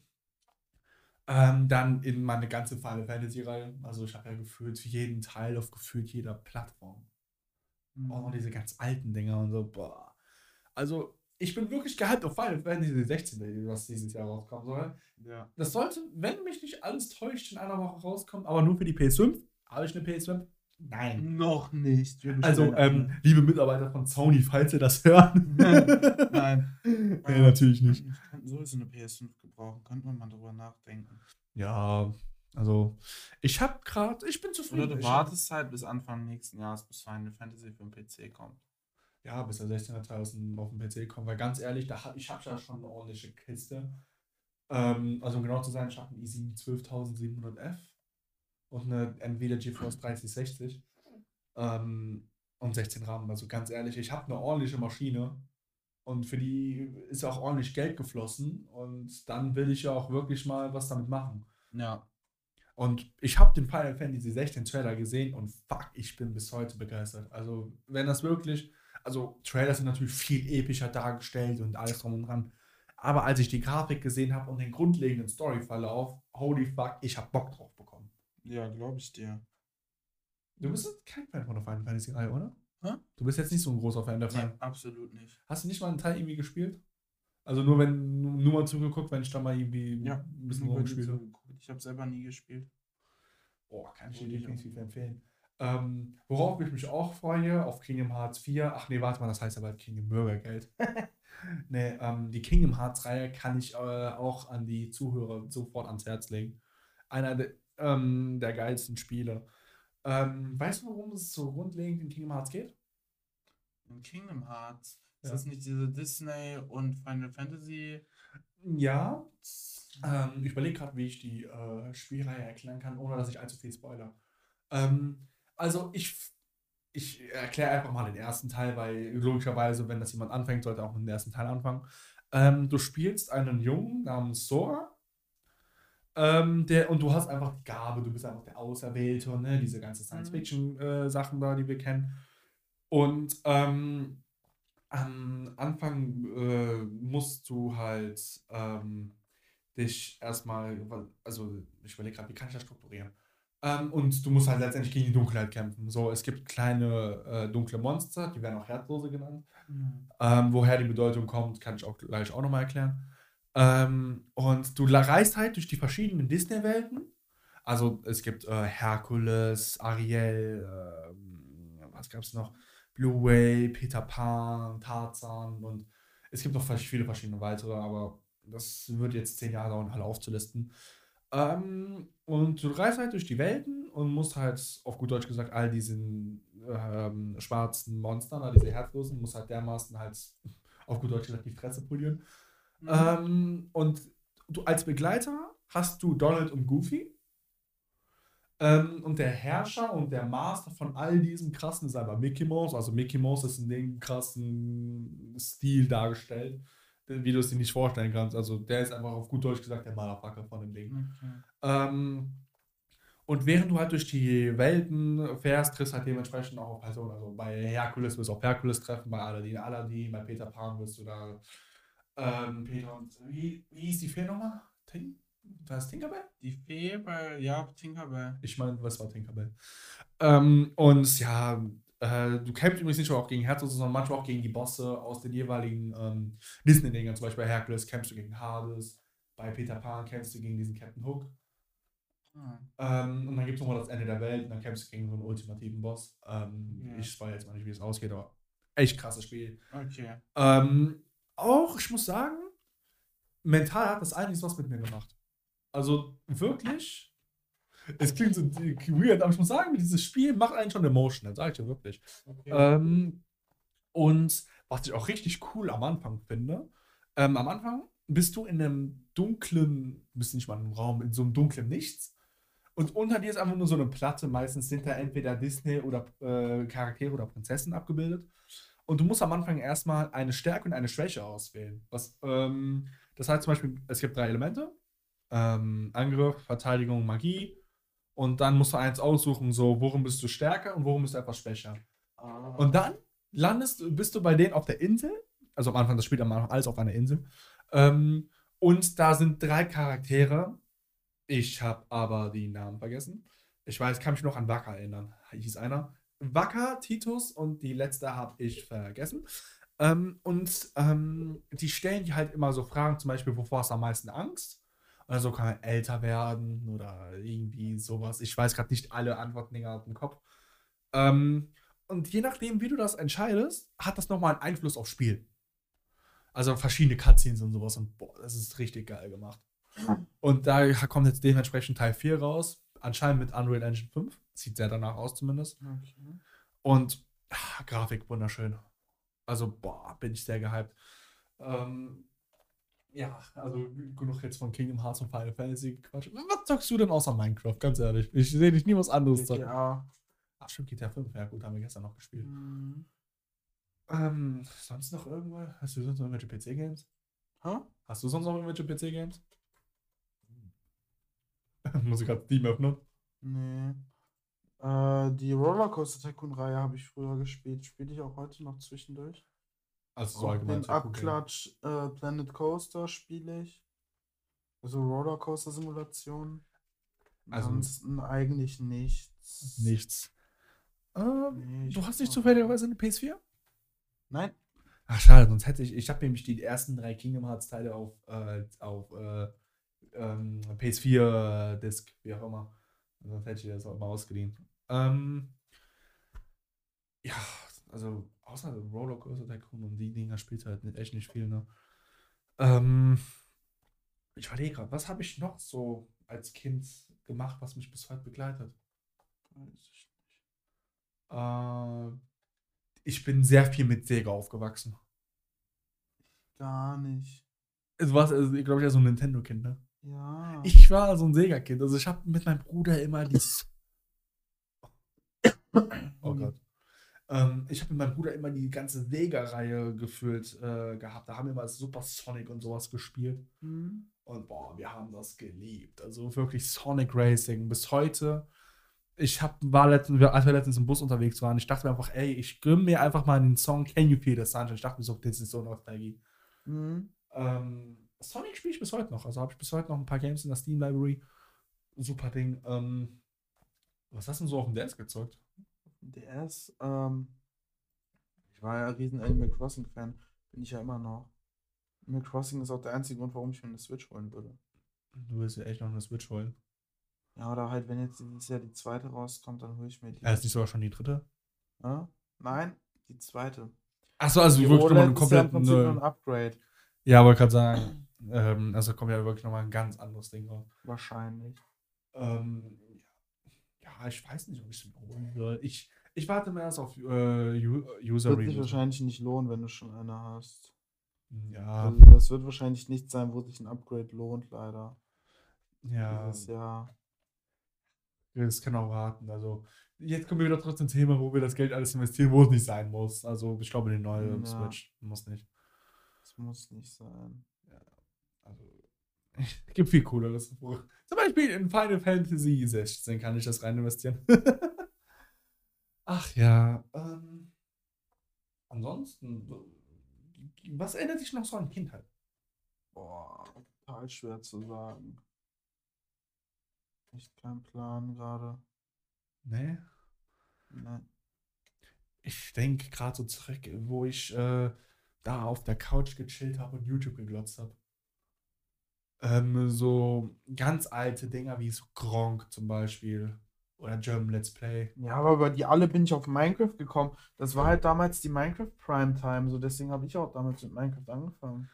ähm, dann in meine ganze Final Fantasy Reihe. Also ich habe ja gefühlt jeden Teil auf gefühlt jeder Plattform. Mhm. Auch noch diese ganz alten Dinger und so. Boah. Also ich bin wirklich gehypt auf Final Fantasy 16, was dieses Jahr rauskommen soll. Ja. Das sollte, wenn mich nicht alles täuscht, in einer Woche rauskommen, aber nur für die PS5. Habe ich eine PS5? Nein. Noch nicht. Also, ähm, liebe Mitarbeiter von Sony, falls ihr das hören. Nein. nee, natürlich nicht. Wir könnten sowieso eine PS5 gebrauchen. Könnte man mal drüber nachdenken. Ja, also, ich habe gerade, ich bin zufrieden. Oder du Ich- wartest halt bis Anfang nächsten Jahres, bis Final Fantasy für den PC kommt. Ja, bis der 16er Teil aus dem, auf dem PC kommt, weil ganz ehrlich, da hab, ich habe ja schon eine ordentliche Kiste. Ähm, also, um genau zu sein, ich habe einen i7 12700F und eine Nvidia GeForce 3060 ähm, und 16 RAM. Also, ganz ehrlich, ich habe eine ordentliche Maschine Und für die ist auch ordentlich Geld geflossen. Und dann will ich ja auch wirklich mal was damit machen. Ja. Und ich habe den Final Fantasy 16 Trailer gesehen und fuck, ich bin bis heute begeistert. Also, wenn das wirklich, also Trailer sind natürlich viel epischer dargestellt und alles drum und dran. Aber als ich die Grafik gesehen habe und den grundlegenden Storyverlauf, holy fuck, ich habe Bock drauf bekommen. Ja, glaube ich dir. Du bist kein Fan von der Final Fantasy Reihe, oder? Hä? Du bist jetzt nicht so ein großer Fan der Nee, absolut nicht. Hast du nicht mal einen Teil irgendwie gespielt? Also nur wenn nur mal zugeguckt, wenn ich da mal irgendwie Ja, ein bisschen rumgespielt habe. Ich habe selber nie gespielt. Boah, kann ich dir definitiv empfehlen. Ähm, worauf ich mich auch freue, auf Kingdom Hearts 4. Ach nee, warte mal, das heißt aber Kingdom Bürgergeld. nee, ähm, die Kingdom Hearts Reihe kann ich äh, auch an die Zuhörer sofort ans Herz legen. Einer de, ähm, der geilsten Spiele. Ähm, weißt du, worum es so grundlegend in Kingdom Hearts geht? In Kingdom Hearts. Ist Ja. das nicht diese Disney und Final Fantasy? Ja. Ähm, ich überlege gerade, wie ich die äh, Spielreihe erklären kann, ohne dass ich allzu viel spoiler. Ähm, also ich, ich erkläre einfach mal den ersten Teil, weil logischerweise, wenn das jemand anfängt, sollte auch mit dem ersten Teil anfangen. Ähm, du spielst einen Jungen namens Sora. Ähm, der, und du hast einfach die Gabe, du bist einfach der Auserwählte, ne? diese ganzen Science-Fiction-Sachen da, die wir kennen. Und ähm, am Anfang äh, musst du halt ähm, dich erstmal, also ich überlege gerade, wie kann ich das strukturieren? Ähm, und du musst halt letztendlich gegen die Dunkelheit kämpfen. So, es gibt kleine äh, dunkle Monster, die werden auch Herzlose genannt. Ähm, woher die Bedeutung kommt, kann ich auch gleich auch nochmal erklären. Ähm, und du reist halt durch die verschiedenen Disney-Welten. Also es gibt äh, Herkules, Ariel, ähm, was gab es noch? Blue Whale, Peter Pan, Tarzan und es gibt noch viele verschiedene weitere, aber das wird jetzt zehn Jahre dauern, alle aufzulisten. Ähm, und du reist halt durch die Welten und musst halt, auf gut Deutsch gesagt, all diesen ähm, schwarzen Monstern, all diese Herzlosen, musst halt dermaßen halt, auf gut Deutsch gesagt, die Fresse polieren. Mhm. Ähm, und du als Begleiter hast du Donald und Goofy. Ähm, und der Herrscher und der Master von all diesem krassen ist aber Mickey Mouse. Also Mickey Mouse ist in dem krassen Stil dargestellt, wie du es dir nicht vorstellen kannst. Also der ist einfach auf gut Deutsch gesagt der Motherfucker von dem Ding. Okay. Ähm, und während du halt durch die Welten fährst, triffst halt dementsprechend auch auf Personen. Also bei Herkules wirst du auf Herkules treffen, bei Aladdin Aladdin, bei Peter Pan wirst du da ähm, Peter und wie, wie hieß die Fehlnummer? Tin? War das Tinkerbell? Die Fee bei, ja, Tinkerbell. Ich meine, was war Tinkerbell? Ähm, und ja, äh, du kämpfst übrigens nicht nur auch gegen Herzog, sondern manchmal auch gegen die Bosse aus den jeweiligen ähm, Disney-Dingern. Zum Beispiel bei Herkules kämpfst du gegen Hades, bei Peter Pan kämpfst du gegen diesen Captain Hook. Ah. Ähm, und dann gibt es nochmal das Ende der Welt und dann kämpfst du gegen so einen ultimativen Boss. Ähm, Ja. Ich spoil jetzt mal nicht, wie es ausgeht, aber echt krasses Spiel. Okay. Ähm, auch, ich muss sagen, mental hat das einiges was mit mir gemacht. Also wirklich, es klingt so weird, aber ich muss sagen, dieses Spiel macht einen schon emotional, sag ich dir wirklich. okay. Ähm, und was ich auch richtig cool am Anfang finde, ähm, am Anfang bist du in einem dunklen, bist nicht mal in einem Raum, in so einem dunklen Nichts. Und unter dir ist einfach nur so eine Platte. Meistens sind da entweder Disney oder äh, Charaktere oder Prinzessen abgebildet. Und du musst am Anfang erstmal eine Stärke und eine Schwäche auswählen. Was, ähm, das heißt zum Beispiel, es gibt drei Elemente: ähm, Angriff, Verteidigung, Magie. Und dann musst du eins aussuchen, so, worum bist du stärker und worum bist du etwas schwächer. Ah. Und dann landest, du- bist du bei denen auf der Insel. Also am Anfang, das spielt am Anfang alles auf einer Insel. Ähm, und da sind drei Charaktere. Ich habe aber die Namen vergessen. Ich weiß, kann mich noch an Wacker erinnern. Hieß einer. Wacker, Titus und die letzte habe ich vergessen. Ähm, und ähm, die stellen dir halt immer so Fragen, zum Beispiel, wovor hast du am meisten Angst? Oder so kann man älter werden oder irgendwie sowas. Ich weiß gerade nicht alle Antworten Dinger aus dem Kopf. Ähm, und je nachdem, wie du das entscheidest, hat das nochmal einen Einfluss aufs Spiel. Also verschiedene Cutscenes und sowas. Und boah, das ist richtig geil gemacht. Und da kommt jetzt dementsprechend Teil 4 raus. Anscheinend mit Unreal Engine 5. Sieht sehr danach aus zumindest. okay. Und ah, Grafik wunderschön. Also, boah, bin ich sehr gehypt. Ähm, ja, also genug jetzt von Kingdom Hearts und Final Fantasy Quatsch. Was zockst du denn außer Minecraft? Ganz ehrlich. Ich sehe dich nie was anderes zocken. GTA. Ach, stimmt, GTA 5. Ja, gut, haben wir gestern noch gespielt. Mhm. Ähm, sonst noch irgendwas? Hast du sonst noch irgendwelche PC-Games? Hä? Hast du sonst noch irgendwelche PC-Games? Muss ich gerade Steam öffnen? Nee. Äh, die Rollercoaster Tycoon-Reihe habe ich früher gespielt. Spiele ich auch heute noch zwischendurch. Also so allgemein. den Abklatsch äh, Planet Coaster spiele ich. Also Rollercoaster-Simulation. Also- Ansonsten eigentlich nichts. Nichts. Ähm, Nee, du hast nicht zufälligerweise eine PS4? Nein. Ach schade, sonst hätte ich, ich habe nämlich die ersten drei Kingdom Hearts Teile auf, äh, auf äh, ähm, PS4 Disc, wie auch immer. Sonst hätte ich das auch mal ausgeliehen. Ähm, ja, also außer Rollercoaster Tycoon und die Dinger spielt halt nicht, echt nicht viel, ne? Ähm, ich überlege gerade, was habe ich noch so als Kind gemacht, was mich bis heute begleitet? Weiß ich nicht. Äh, ich bin sehr viel mit Sega aufgewachsen. Gar nicht. Du warst, also, ich glaube, ich war so ein Nintendo-Kind, ne? Ja. Ich war so ein Sega-Kind. Also ich habe mit meinem Bruder immer die. oh Gott. Ähm, ich habe mit meinem Bruder immer die ganze Sega-Reihe gefühlt äh, gehabt. Da haben wir mal Super Sonic und sowas gespielt. Hm. Und boah, wir haben das geliebt. Also wirklich Sonic Racing. Bis heute. Ich hab, war letztens, als wir letztens im Bus unterwegs waren, ich dachte mir einfach, ey, ich gönn mir einfach mal den Song Can You Feel the Sunshine. Ich dachte mir so, das ist so Nostalgie. Hm. Ähm, Sonic spiele ich bis heute noch. Also habe ich bis heute noch ein paar Games in der Steam Library. Super Ding. Ähm, was hast du denn so auf dem DS gezockt? DS, ähm, ich war ja ein riesen Animal Crossing Fan, bin ich ja immer noch. Animal Crossing ist auch der einzige Grund, warum ich mir eine Switch holen würde. Du willst ja echt noch eine Switch holen. Ja, oder halt, wenn jetzt dieses Jahr die zweite rauskommt, dann hole ich mir die. Ja, ist nicht sogar schon die dritte? Hä? Nein, die zweite. Achso, also Die wirklich nochmal ja im komplett Prinzip nur ein. Upgrade. Ja, wollte gerade sagen. Ähm, also kommt ja wirklich nochmal ein ganz anderes Ding raus. Wahrscheinlich. Ähm, ja, ich weiß nicht, ob ich es mir holen soll. Ich, ich warte mal erst auf äh, U- User Wird sich Reviews. wahrscheinlich nicht lohnen, wenn du schon eine hast. Ja, Also das wird wahrscheinlich nicht sein, wo sich ein Upgrade lohnt, leider. ja. Dieses Jahr. Das kann auch raten. Also, jetzt kommen wir wieder trotzdem zum Thema, wo wir das Geld alles investieren, wo es nicht sein muss. Also, ich glaube, die neue Ja. Switch muss nicht. Das muss nicht sein. Also, es gibt viel cooleres. Zum Beispiel in Final Fantasy 16 kann ich das rein investieren. Ach ja. Ähm, ansonsten, was erinnert dich noch so an Kindheit? Boah, total schwer zu sagen. Echt kein Plan gerade. Nee. Nee. Ich denke gerade so zurück, wo ich äh, da auf der Couch gechillt habe und YouTube geglotzt habe. Ähm, so ganz alte Dinger wie so Gronk zum Beispiel. Oder German Let's Play. Ja, aber über die alle bin ich auf Minecraft gekommen. Das war halt damals die Minecraft Primetime, so deswegen habe ich auch damals mit Minecraft angefangen.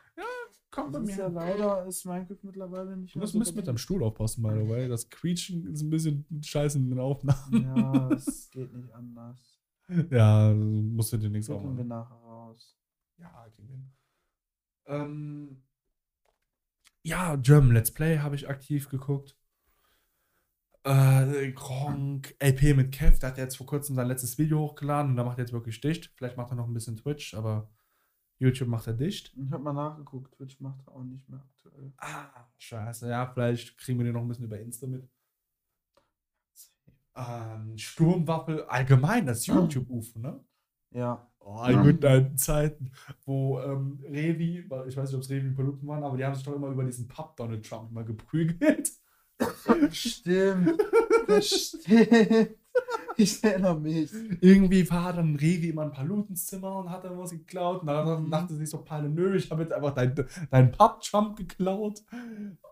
Kommt bei Das ist ja mir. leider ist Minecraft mittlerweile nicht Du mehr musst, so musst mit deinem. Stuhl aufpassen, by the way. Das Quietschen ist ein bisschen scheiße in den Aufnahmen. Ja, es geht nicht anders. Ja, musst du dir nichts Das finden wir nachher raus. Ja, kriegen wir. Ähm, ja, German Let's Play habe ich aktiv geguckt. Äh, Gronk, LP mit Kev, der hat jetzt vor kurzem sein letztes Video hochgeladen und da macht er jetzt wirklich dicht. Vielleicht macht er noch ein bisschen Twitch, aber YouTube macht er dicht. Ich habe mal nachgeguckt, Twitch macht er auch nicht mehr aktuell. Ah, scheiße. Ja, vielleicht kriegen wir den noch ein bisschen über Insta mit. Ähm, Sturmwaffel, allgemein das YouTube-UFO, ne? Ja, Oh, in guten alten Zeiten, wo ähm, Revi, weil ich weiß nicht, ob es Revi und Paluten waren, aber die haben sich doch immer über diesen Pub Donald Trump mal geprügelt. Stimmt. Das stimmt. Ich erinnere mich. Irgendwie war dann Revi immer in Palutens Zimmer und hat dann was geklaut. Und dann Mhm. dachte sich so Palle, nö, ich habe jetzt einfach dein, dein Pub Trump geklaut.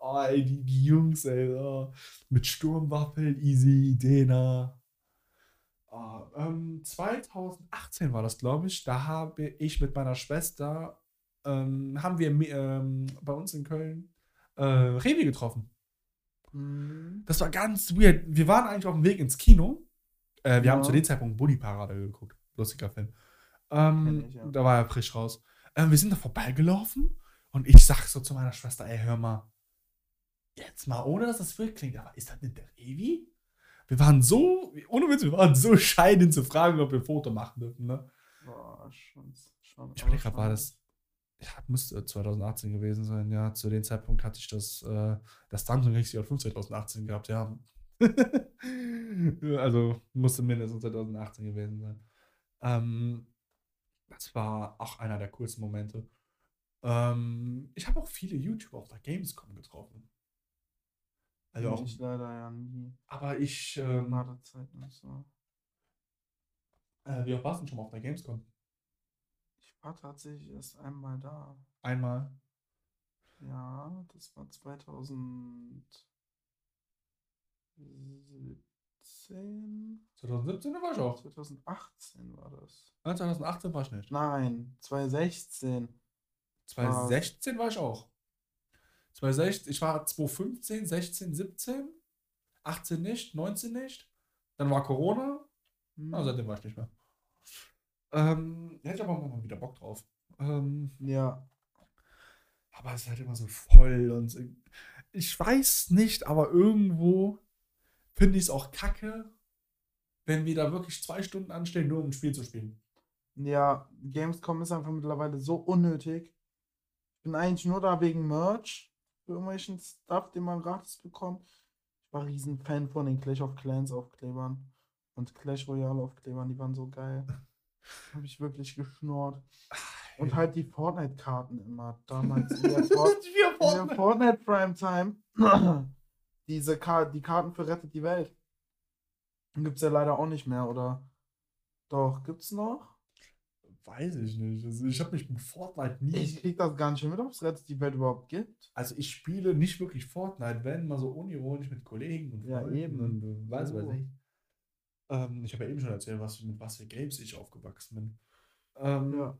Oh, ey, die, die Jungs, ey, oh. mit Sturmwaffel, Easy, Dena. Oh, ähm, 2018 war das, glaube ich. Da habe ich mit meiner Schwester, ähm, haben wir ähm, bei uns in Köln äh, Revi getroffen. Hm. Das war ganz weird. Wir waren eigentlich auf dem Weg ins Kino. Äh, wir Ja. haben zu dem Zeitpunkt Bully Parade geguckt. Lustiger Film. Ähm, ich, ja. Da war er frisch raus. Ähm, wir sind da vorbeigelaufen und ich sag so zu meiner Schwester, ey, hör mal, jetzt mal, ohne dass das wild klingt, aber ist das nicht der Revi? Wir waren so, ohne Witz, wir waren so scheiden zu fragen, ob wir ein Foto machen dürfen, ne? Boah, schon. schon Ich überlege gerade, war das. Ja, müsste 2018 gewesen sein, ja. Zu dem Zeitpunkt hatte ich das, äh, das Samsung Galaxy J5 2018 gehabt, ja. also musste mindestens 2018 gewesen sein. Ähm, das war auch einer der coolsten Momente. Ähm, ich habe auch viele YouTuber auf der Gamescom getroffen. Also auch, Ich leider ja nie. aber ich, Ähm, Wartezeit nicht so. äh, wie oft warst du denn schon mal auf der Gamescom? War tatsächlich erst einmal da. Einmal. Ja, das war 2017. 2017 war ich auch. 2018 war das. Nein, 2018 war ich nicht. Nein, 2016. 2016 war ich auch. 2016, ich war 2015, 16, 17, 18 nicht, 19 nicht. Dann war Corona. Hm. Ah, seitdem war ich nicht mehr. Ähm, hätte ich aber mal wieder Bock drauf. Ähm, ja, aber es ist halt immer so voll und ich weiß nicht, aber irgendwo finde ich es auch kacke, wenn wir da wirklich zwei Stunden anstehen, nur um ein Spiel zu spielen. ja, Gamescom ist einfach mittlerweile so unnötig. Ich bin eigentlich nur da wegen Merch, für irgendwelchen Stuff, den man gratis bekommt. Ich war riesen Fan von den Clash of Clans Aufklebern und Clash Royale Aufklebern, die waren so geil. Habe ich wirklich geschnurrt. Und halt die Fortnite-Karten immer damals in der, Fort in der Fortnite Primetime. Diese Ka die Karten für Rettet die Welt. Gibt es ja leider auch nicht mehr, oder? Doch, gibt's noch? Weiß ich nicht. Also ich habe mich mit Fortnite nie. Ich krieg das gar nicht mit, ob es Rettet die Welt überhaupt gibt. Also ich spiele nicht wirklich Fortnite, wenn mal so unironisch mit Kollegen und Ja, Freunden eben. und äh, weiß So. was ich. Ähm, ich habe ja eben schon erzählt, was, mit was für Games ich aufgewachsen bin. Ähm, Ja.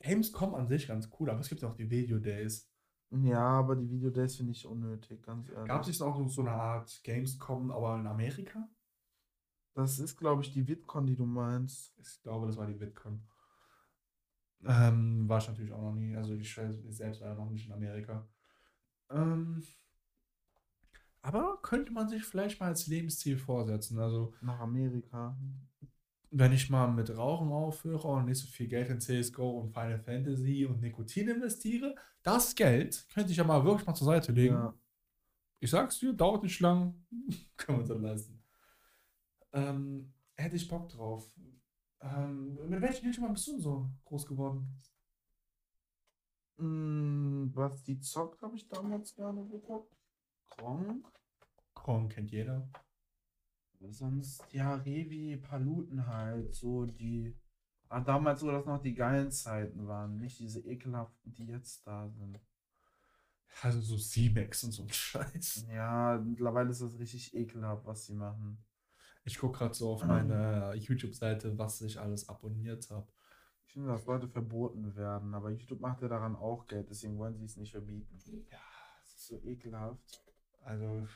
Gamescom an sich ganz cool, aber es gibt ja auch die Video Days. Ja, aber die Videodays finde ich unnötig, ganz ehrlich. Gab es nicht auch so eine Art Gamescom, aber in Amerika? Das ist, glaube ich, die VidCon, die du meinst. Ich glaube, das war die VidCon. Ähm, war ich natürlich auch noch nie. Also ich selbst war ja noch nicht in Amerika. Ähm, aber könnte man sich vielleicht mal als Lebensziel vorsetzen. Also Nach Amerika. wenn ich mal mit Rauchen aufhöre und nicht so viel Geld in CSGO und Final Fantasy und Nikotin investiere, das Geld könnte ich ja mal wirklich mal zur Seite legen. Ja. Ich sag's dir, dauert nicht lang, können wir uns leisten. Ähm, hätte ich Bock drauf. Ähm, mit welchen YouTubern bist du so groß geworden? Mm, was die zockt, habe ich damals gerne geguckt. Gronk. Kron kennt jeder. Sonst, ja, Revi, Paluten halt, so die. Ah, damals so, dass noch die geilen Zeiten waren, nicht diese ekelhaften, die jetzt da sind. Also so C-Max und so ein Scheiß. Ja, mittlerweile ist das richtig ekelhaft, was sie machen. Ich gucke gerade so auf meine YouTube-Seite, was ich alles abonniert habe. Ich finde, dass Leute verboten werden, aber YouTube macht ja daran auch Geld, deswegen wollen sie es nicht verbieten. Ja, Das ist so ekelhaft. Also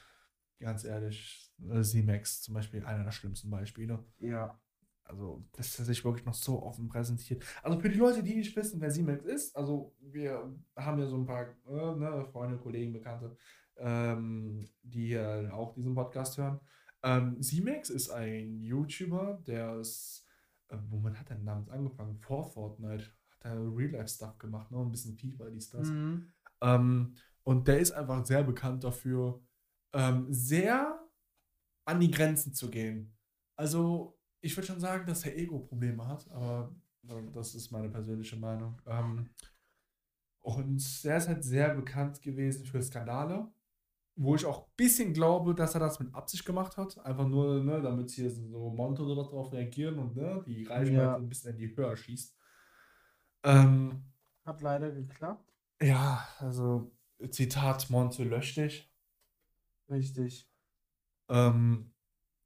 ganz ehrlich, äh, C-Max zum Beispiel einer der schlimmsten Beispiele. Ja, Also, dass er sich wirklich noch so offen präsentiert. Also für die Leute, die nicht wissen, wer Siemens ist, also wir haben ja so ein paar äh, ne, Freunde, Kollegen, Bekannte, ähm, die hier auch diesen Podcast hören. Ähm, Simex ist ein YouTuber, der ist, äh, womit hat er denn damals angefangen? Vor Fortnite hat er Real-Life-Stuff gemacht, ne? Ein bisschen FIFA, dies, das. Mhm. Ähm, und der ist einfach sehr bekannt dafür, ähm, sehr an die Grenzen zu gehen. Also, ich würde schon sagen, dass er Ego-Probleme hat, aber äh, das ist meine persönliche Meinung. Ähm, und der ist halt sehr bekannt gewesen für Skandale, wo ich auch ein bisschen glaube, dass er das mit Absicht gemacht hat. Einfach nur, ne, damit hier so Monte oder was drauf reagieren und ne, die Reichweite Ja. ein bisschen in die Höhe schießt. Ähm, Hat leider geklappt. ja, also Zitat Monte lösch dich. Richtig. Ähm,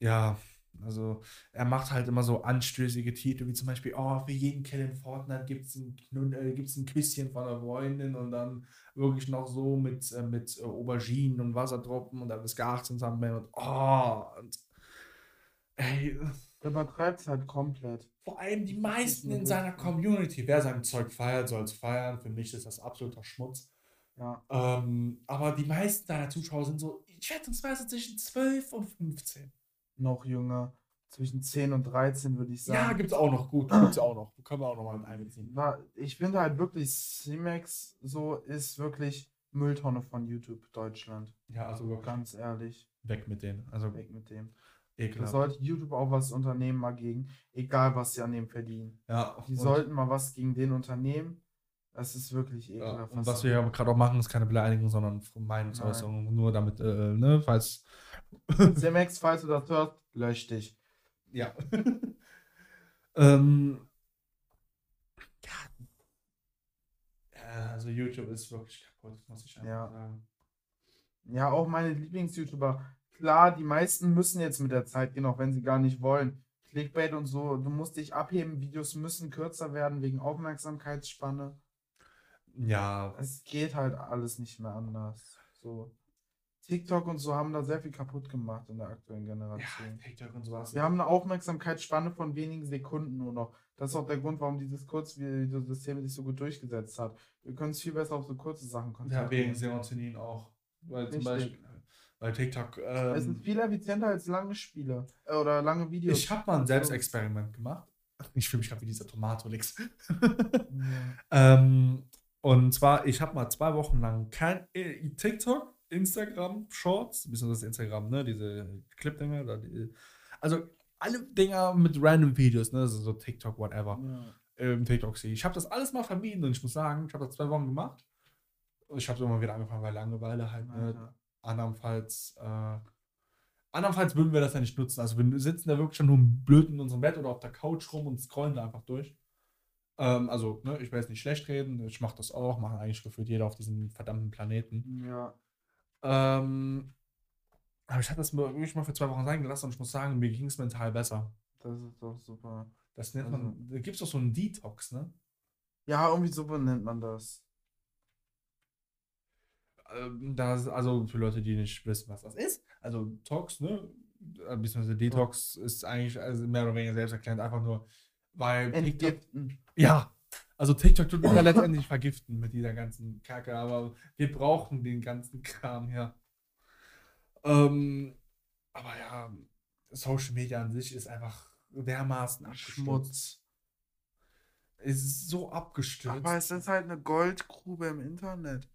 ja, also er macht halt immer so anstößige Titel, wie zum Beispiel, oh, für jeden Kill in Fortnite gibt es ein, äh, gibt's ein Küsschen von der Freundin und dann wirklich noch so mit, äh, mit äh, Auberginen und Wassertropfen und dann ist gar 18 zusammen und oh, und ey, übertreibt es halt komplett. vor allem die meisten in seiner Community, wer sein Zeug feiert, soll es feiern. Für mich ist das absoluter Schmutz. Ja. Ähm, aber die meisten deiner Zuschauer sind so, schätzungsweise zwischen 12 und 15. Noch jünger. zwischen 10 und 13, würde ich sagen. Ja, gibt's auch noch. Gut, gibt's auch noch. Können wir auch noch mal mit einbeziehen. War- Ich finde halt wirklich, C-Max so ist wirklich Mülltonne von YouTube Deutschland. Ja, also wirklich Ganz ehrlich, weg mit denen. Also weg mit dem. Da ekelhaft. sollte YouTube auch was unternehmen mal gegen, egal was sie an dem verdienen. Ja, Die sollten mal was gegen den unternehmen. Das ist wirklich Ja, ekelhaft. und was wir ja gerade auch machen, ist keine Beleidigung, sondern Meinungsäußerung. Nur damit, äh, ne, falls. C-Max, falls du das hörst, lösch dich. Ja. ähm, ja. Ja, Also YouTube ist wirklich kaputt, muss ich einfach Ja. sagen. Ja, auch meine Lieblings-YouTuber. Klar, die meisten müssen jetzt mit der Zeit gehen, auch wenn sie gar nicht wollen. Clickbait und so, du musst dich abheben, Videos müssen kürzer werden wegen Aufmerksamkeitsspanne. Ja, Es geht halt alles nicht mehr anders. So. TikTok und so haben da sehr viel kaputt gemacht in der aktuellen ja, Generation. TikTok und sowas. Wir haben eine Aufmerksamkeitsspanne von wenigen Sekunden nur noch. Das ist auch der Grund, warum dieses Kurzvideosystem sich so gut durchgesetzt hat. Wir können uns viel besser auf so kurze Sachen Ja, konzentrieren. wegen Serotonin auch. Weil zum Richtig. Beispiel, bei TikTok. es Ähm, ist viel effizienter als lange Spiele äh, oder lange Videos. ich habe mal ein Selbstexperiment gemacht. Ich fühle mich gerade wie dieser Tomatolix. Ja. ähm, und zwar, ich habe mal zwei Wochen lang kein äh, TikTok, Instagram, Shorts, beziehungsweise Instagram, ne, diese Clip-Dinger, die, also alle Dinger mit random Videos, ne, also so TikTok, whatever, Ja. ähm, TikTok sehe. Ich habe das alles mal vermieden und ich muss sagen, ich habe das zwei Wochen gemacht. Und ich habe immer wieder angefangen, weil Langeweile halt, ne, andernfalls, äh, andernfalls würden wir das ja nicht nutzen. Also wir sitzen da wirklich schon nur blöd in unserem Bett oder auf der Couch rum und scrollen da einfach durch. Ähm, also, ne, ich will jetzt nicht schlecht reden, ich mache das auch, machen eigentlich gefühlt jeder auf diesem verdammten Planeten. ja. Ähm, aber ich habe das wirklich mal für zwei Wochen sein gelassen und ich muss sagen, mir ging es mental besser. Das ist doch super. Das nennt Also- man, da gibt es doch so einen Detox, ne? Ja, irgendwie so nennt man das. Ähm, das, also für Leute, die nicht wissen, was das ist. Also Tox, ne? äh, Beziehungsweise Detox ist eigentlich also mehr oder weniger selbsterklärend, einfach nur, weil TikTok, Entgiften. ja, also TikTok tut uns ja letztendlich vergiften mit dieser ganzen Kacke, aber wir brauchen den ganzen Kram hier. Ähm, aber ja, Social Media an sich ist einfach dermaßen. Schmutz. Es ist so abgestürzt. Aber es ist halt eine Goldgrube im Internet.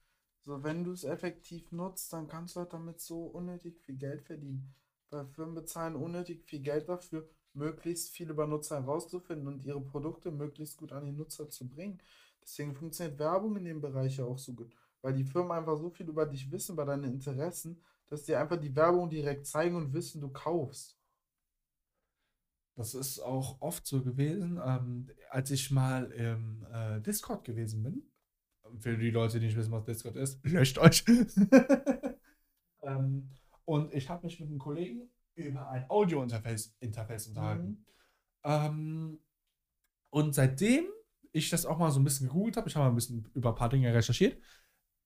So, wenn du es effektiv nutzt, dann kannst du halt damit so unnötig viel Geld verdienen. Weil Firmen bezahlen unnötig viel Geld dafür, möglichst viele über Nutzer herauszufinden und ihre Produkte möglichst gut an die Nutzer zu bringen. Deswegen funktioniert Werbung in dem Bereich ja auch so gut. Weil die Firmen einfach so viel über dich wissen, über deine Interessen, dass die einfach die Werbung direkt zeigen und wissen, du kaufst. Das ist auch oft so gewesen, ähm, als ich mal im äh, Discord gewesen bin. Für die Leute, die nicht wissen, was Discord ist, löscht euch. ähm, und ich habe mich mit einem Kollegen über ein Audio-Interface Interface unterhalten. Ähm, und seitdem ich das auch mal so ein bisschen gegoogelt habe, ich habe mal ein bisschen über ein paar Dinge recherchiert,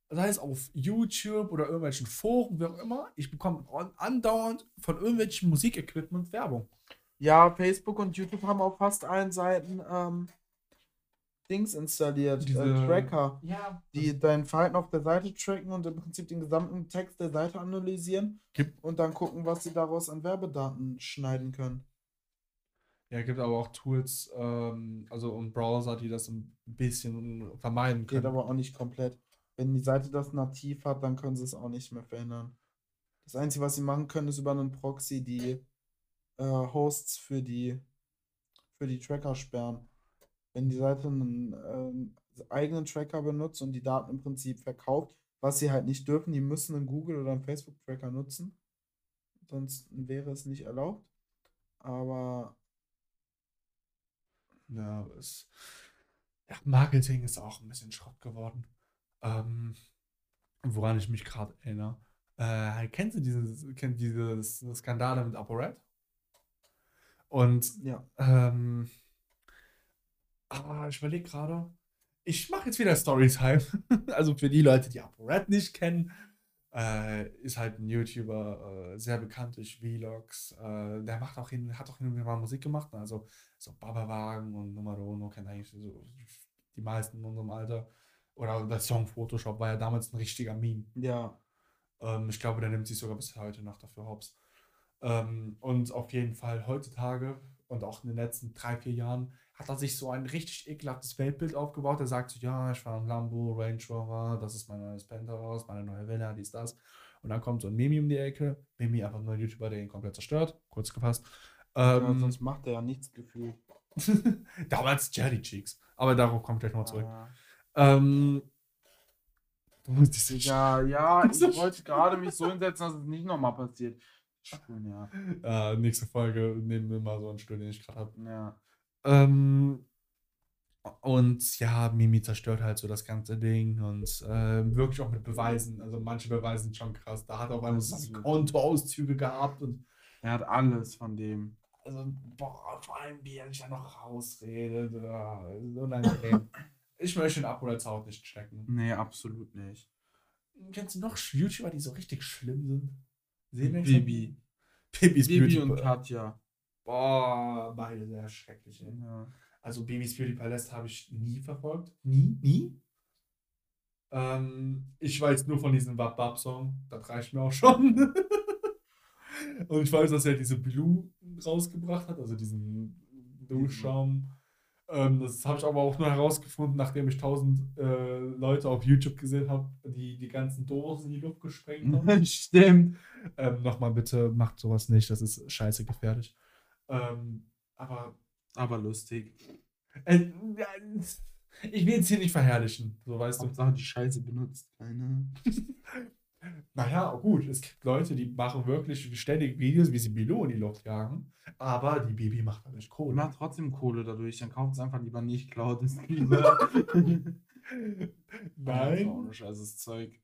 sei es auf YouTube oder irgendwelchen Foren, wie auch immer, ich bekomme andauernd von irgendwelchen Musikequipment Werbung. Ja, Facebook und YouTube haben auf fast allen Seiten ähm, Dings installiert, Diese- äh, Tracker, Ja. die dein Verhalten auf der Seite tracken und im Prinzip den gesamten Text der Seite analysieren Gibt, und dann gucken, was sie daraus an Werbedaten schneiden können. ja, gibt aber auch Tools, ähm, also und Browser, die das ein bisschen vermeiden Geht können. aber auch nicht komplett. Wenn die Seite das nativ hat, dann können sie es auch nicht mehr verändern. Das Einzige, was sie machen können, ist über einen Proxy die äh, Hosts für die, für die Tracker sperren. Wenn die Seite einen ähm, eigenen Tracker benutzt und die Daten im Prinzip verkauft, was sie halt nicht dürfen, die müssen einen Google- oder einen Facebook-Tracker nutzen. Sonst wäre es nicht erlaubt. Aber Ja, es, ja, Marketing ist auch ein bisschen Schrott geworden. Ähm, woran ich mich gerade erinnere. Äh, kennst du dieses, kennt dieses Skandale mit ApoRed? Und ja, ähm, ah, ich überlege gerade. Ich mache jetzt wieder Storytime. also für die Leute, die ApoRed nicht kennen, äh, ist halt ein YouTuber, äh, sehr bekannt durch Vlogs. Äh, der macht auch hin, hat auch hin und wieder mal Musik gemacht. ne? Also so Babawagen und Numero Uno kennen eigentlich so die meisten in unserem Alter. Oder der Song Photoshop war ja damals ein richtiger Meme. ja, Ähm, ich glaube, der nimmt sich sogar bis heute noch dafür hops. Ähm, und auf jeden Fall heutzutage und auch in den letzten drei, vier Jahren hat er sich so ein richtig ekelhaftes Weltbild aufgebaut. Er sagt so, ja, ich fahre ein Lambo, Range Rover, das ist mein neues Penthouse, meine neue Villa, dies, das. Und dann kommt so ein Mimi um die Ecke. Mimi einfach nur ein YouTuber, der ihn komplett zerstört. Kurz gefasst. Ja, Ähm, sonst macht er ja nichts gefühlt. damals Jelly Cheeks. Aber darauf kommt gleich noch zurück. Ah. Ähm, du musst dich. Ja, ja, ich wollte gerade mich so hinsetzen, dass es nicht nochmal passiert. Schön, ja. Äh, nächste Folge nehmen wir mal so einen Stuhl, den ich gerade habe. Ja. Ähm, und ja, Mimi zerstört halt so das ganze Ding und ähm, wirklich auch mit Beweisen. Also manche Beweise sind schon krass. Da hat er auf einmal so Kontoauszüge gehabt und Er hat alles von dem. also, boah, vor allem wie er sich da noch rausredet. Ja, ist unangenehm. ich möchte den als Haut nicht stecken. Nee, absolut nicht. Kennst du noch YouTuber, die so richtig schlimm sind? Sehen wir Bibi. Bibis Bibi Beauty und Katja. Boah, beide sehr schrecklich. Ey. Ja. Also Babys Beauty Palace habe ich nie verfolgt. Nie, nie. Ähm, ich weiß nur von diesem Wap Wap Song. Das reicht mir auch schon. Und ich weiß, dass er diese Blue rausgebracht hat, also diesen Duschschaum. Ähm, das habe ich aber auch nur herausgefunden, nachdem ich tausend äh, Leute auf YouTube gesehen habe, die die ganzen Dosen in die Luft gesprengt haben. Stimmt. ähm, Nochmal bitte, macht sowas nicht, das ist scheiße gefährlich. Ähm, aber Aber lustig. äh, ich will jetzt hier nicht verherrlichen, so weißt du. Hauptsache die Scheiße benutzt keiner. Naja, gut, es gibt Leute, die machen wirklich ständig Videos, wie sie Bilo in die Luft jagen, aber die Baby macht dadurch Die Kohle. macht trotzdem Kohle dadurch, dann kauft es einfach lieber nicht, klaut es lieber. Das ist auch Nein. ein scheißes Zeug.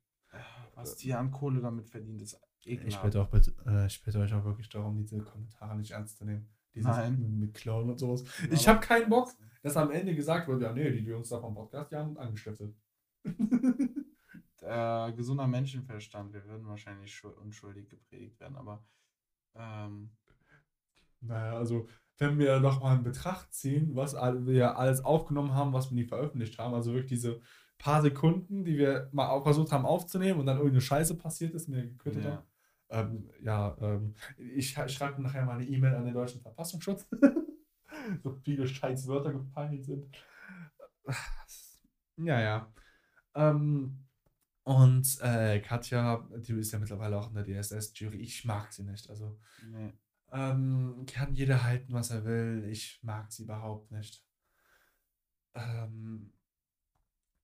Was die an Kohle damit verdient, ist Ich ekelhaft. bitte, auch äh, ich bitte euch auch wirklich darum, diese Kommentare nicht ernst zu nehmen. Dieses Nein. mit- Clown und sowas. Ja, Ich habe keinen Bock, dass am Ende gesagt wird, ja, nee, die, uns da vom Podcast, die haben angestiftet. äh, gesunder Menschenverstand. Wir würden wahrscheinlich schul- unschuldig gepredigt werden, aber ähm, Naja, also wenn wir nochmal in Betracht ziehen, was wir alles aufgenommen haben, was wir nie veröffentlicht haben, also wirklich diese paar Sekunden, die wir mal auch versucht haben aufzunehmen und dann irgendeine Scheiße passiert ist, mir geküttet Ja. haben. Ähm, ja, ähm, ich, schreibe nachher mal eine E-Mail an den deutschen Verfassungsschutz. so viele scheiß Wörter gefallen sind. Ja, ja. Ähm, und äh, Katja, die ist ja mittlerweile auch in der DSS-Jury. Ich mag sie nicht. Also nee. ähm, kann jeder halten, was er will. Ich mag sie überhaupt nicht. Ähm,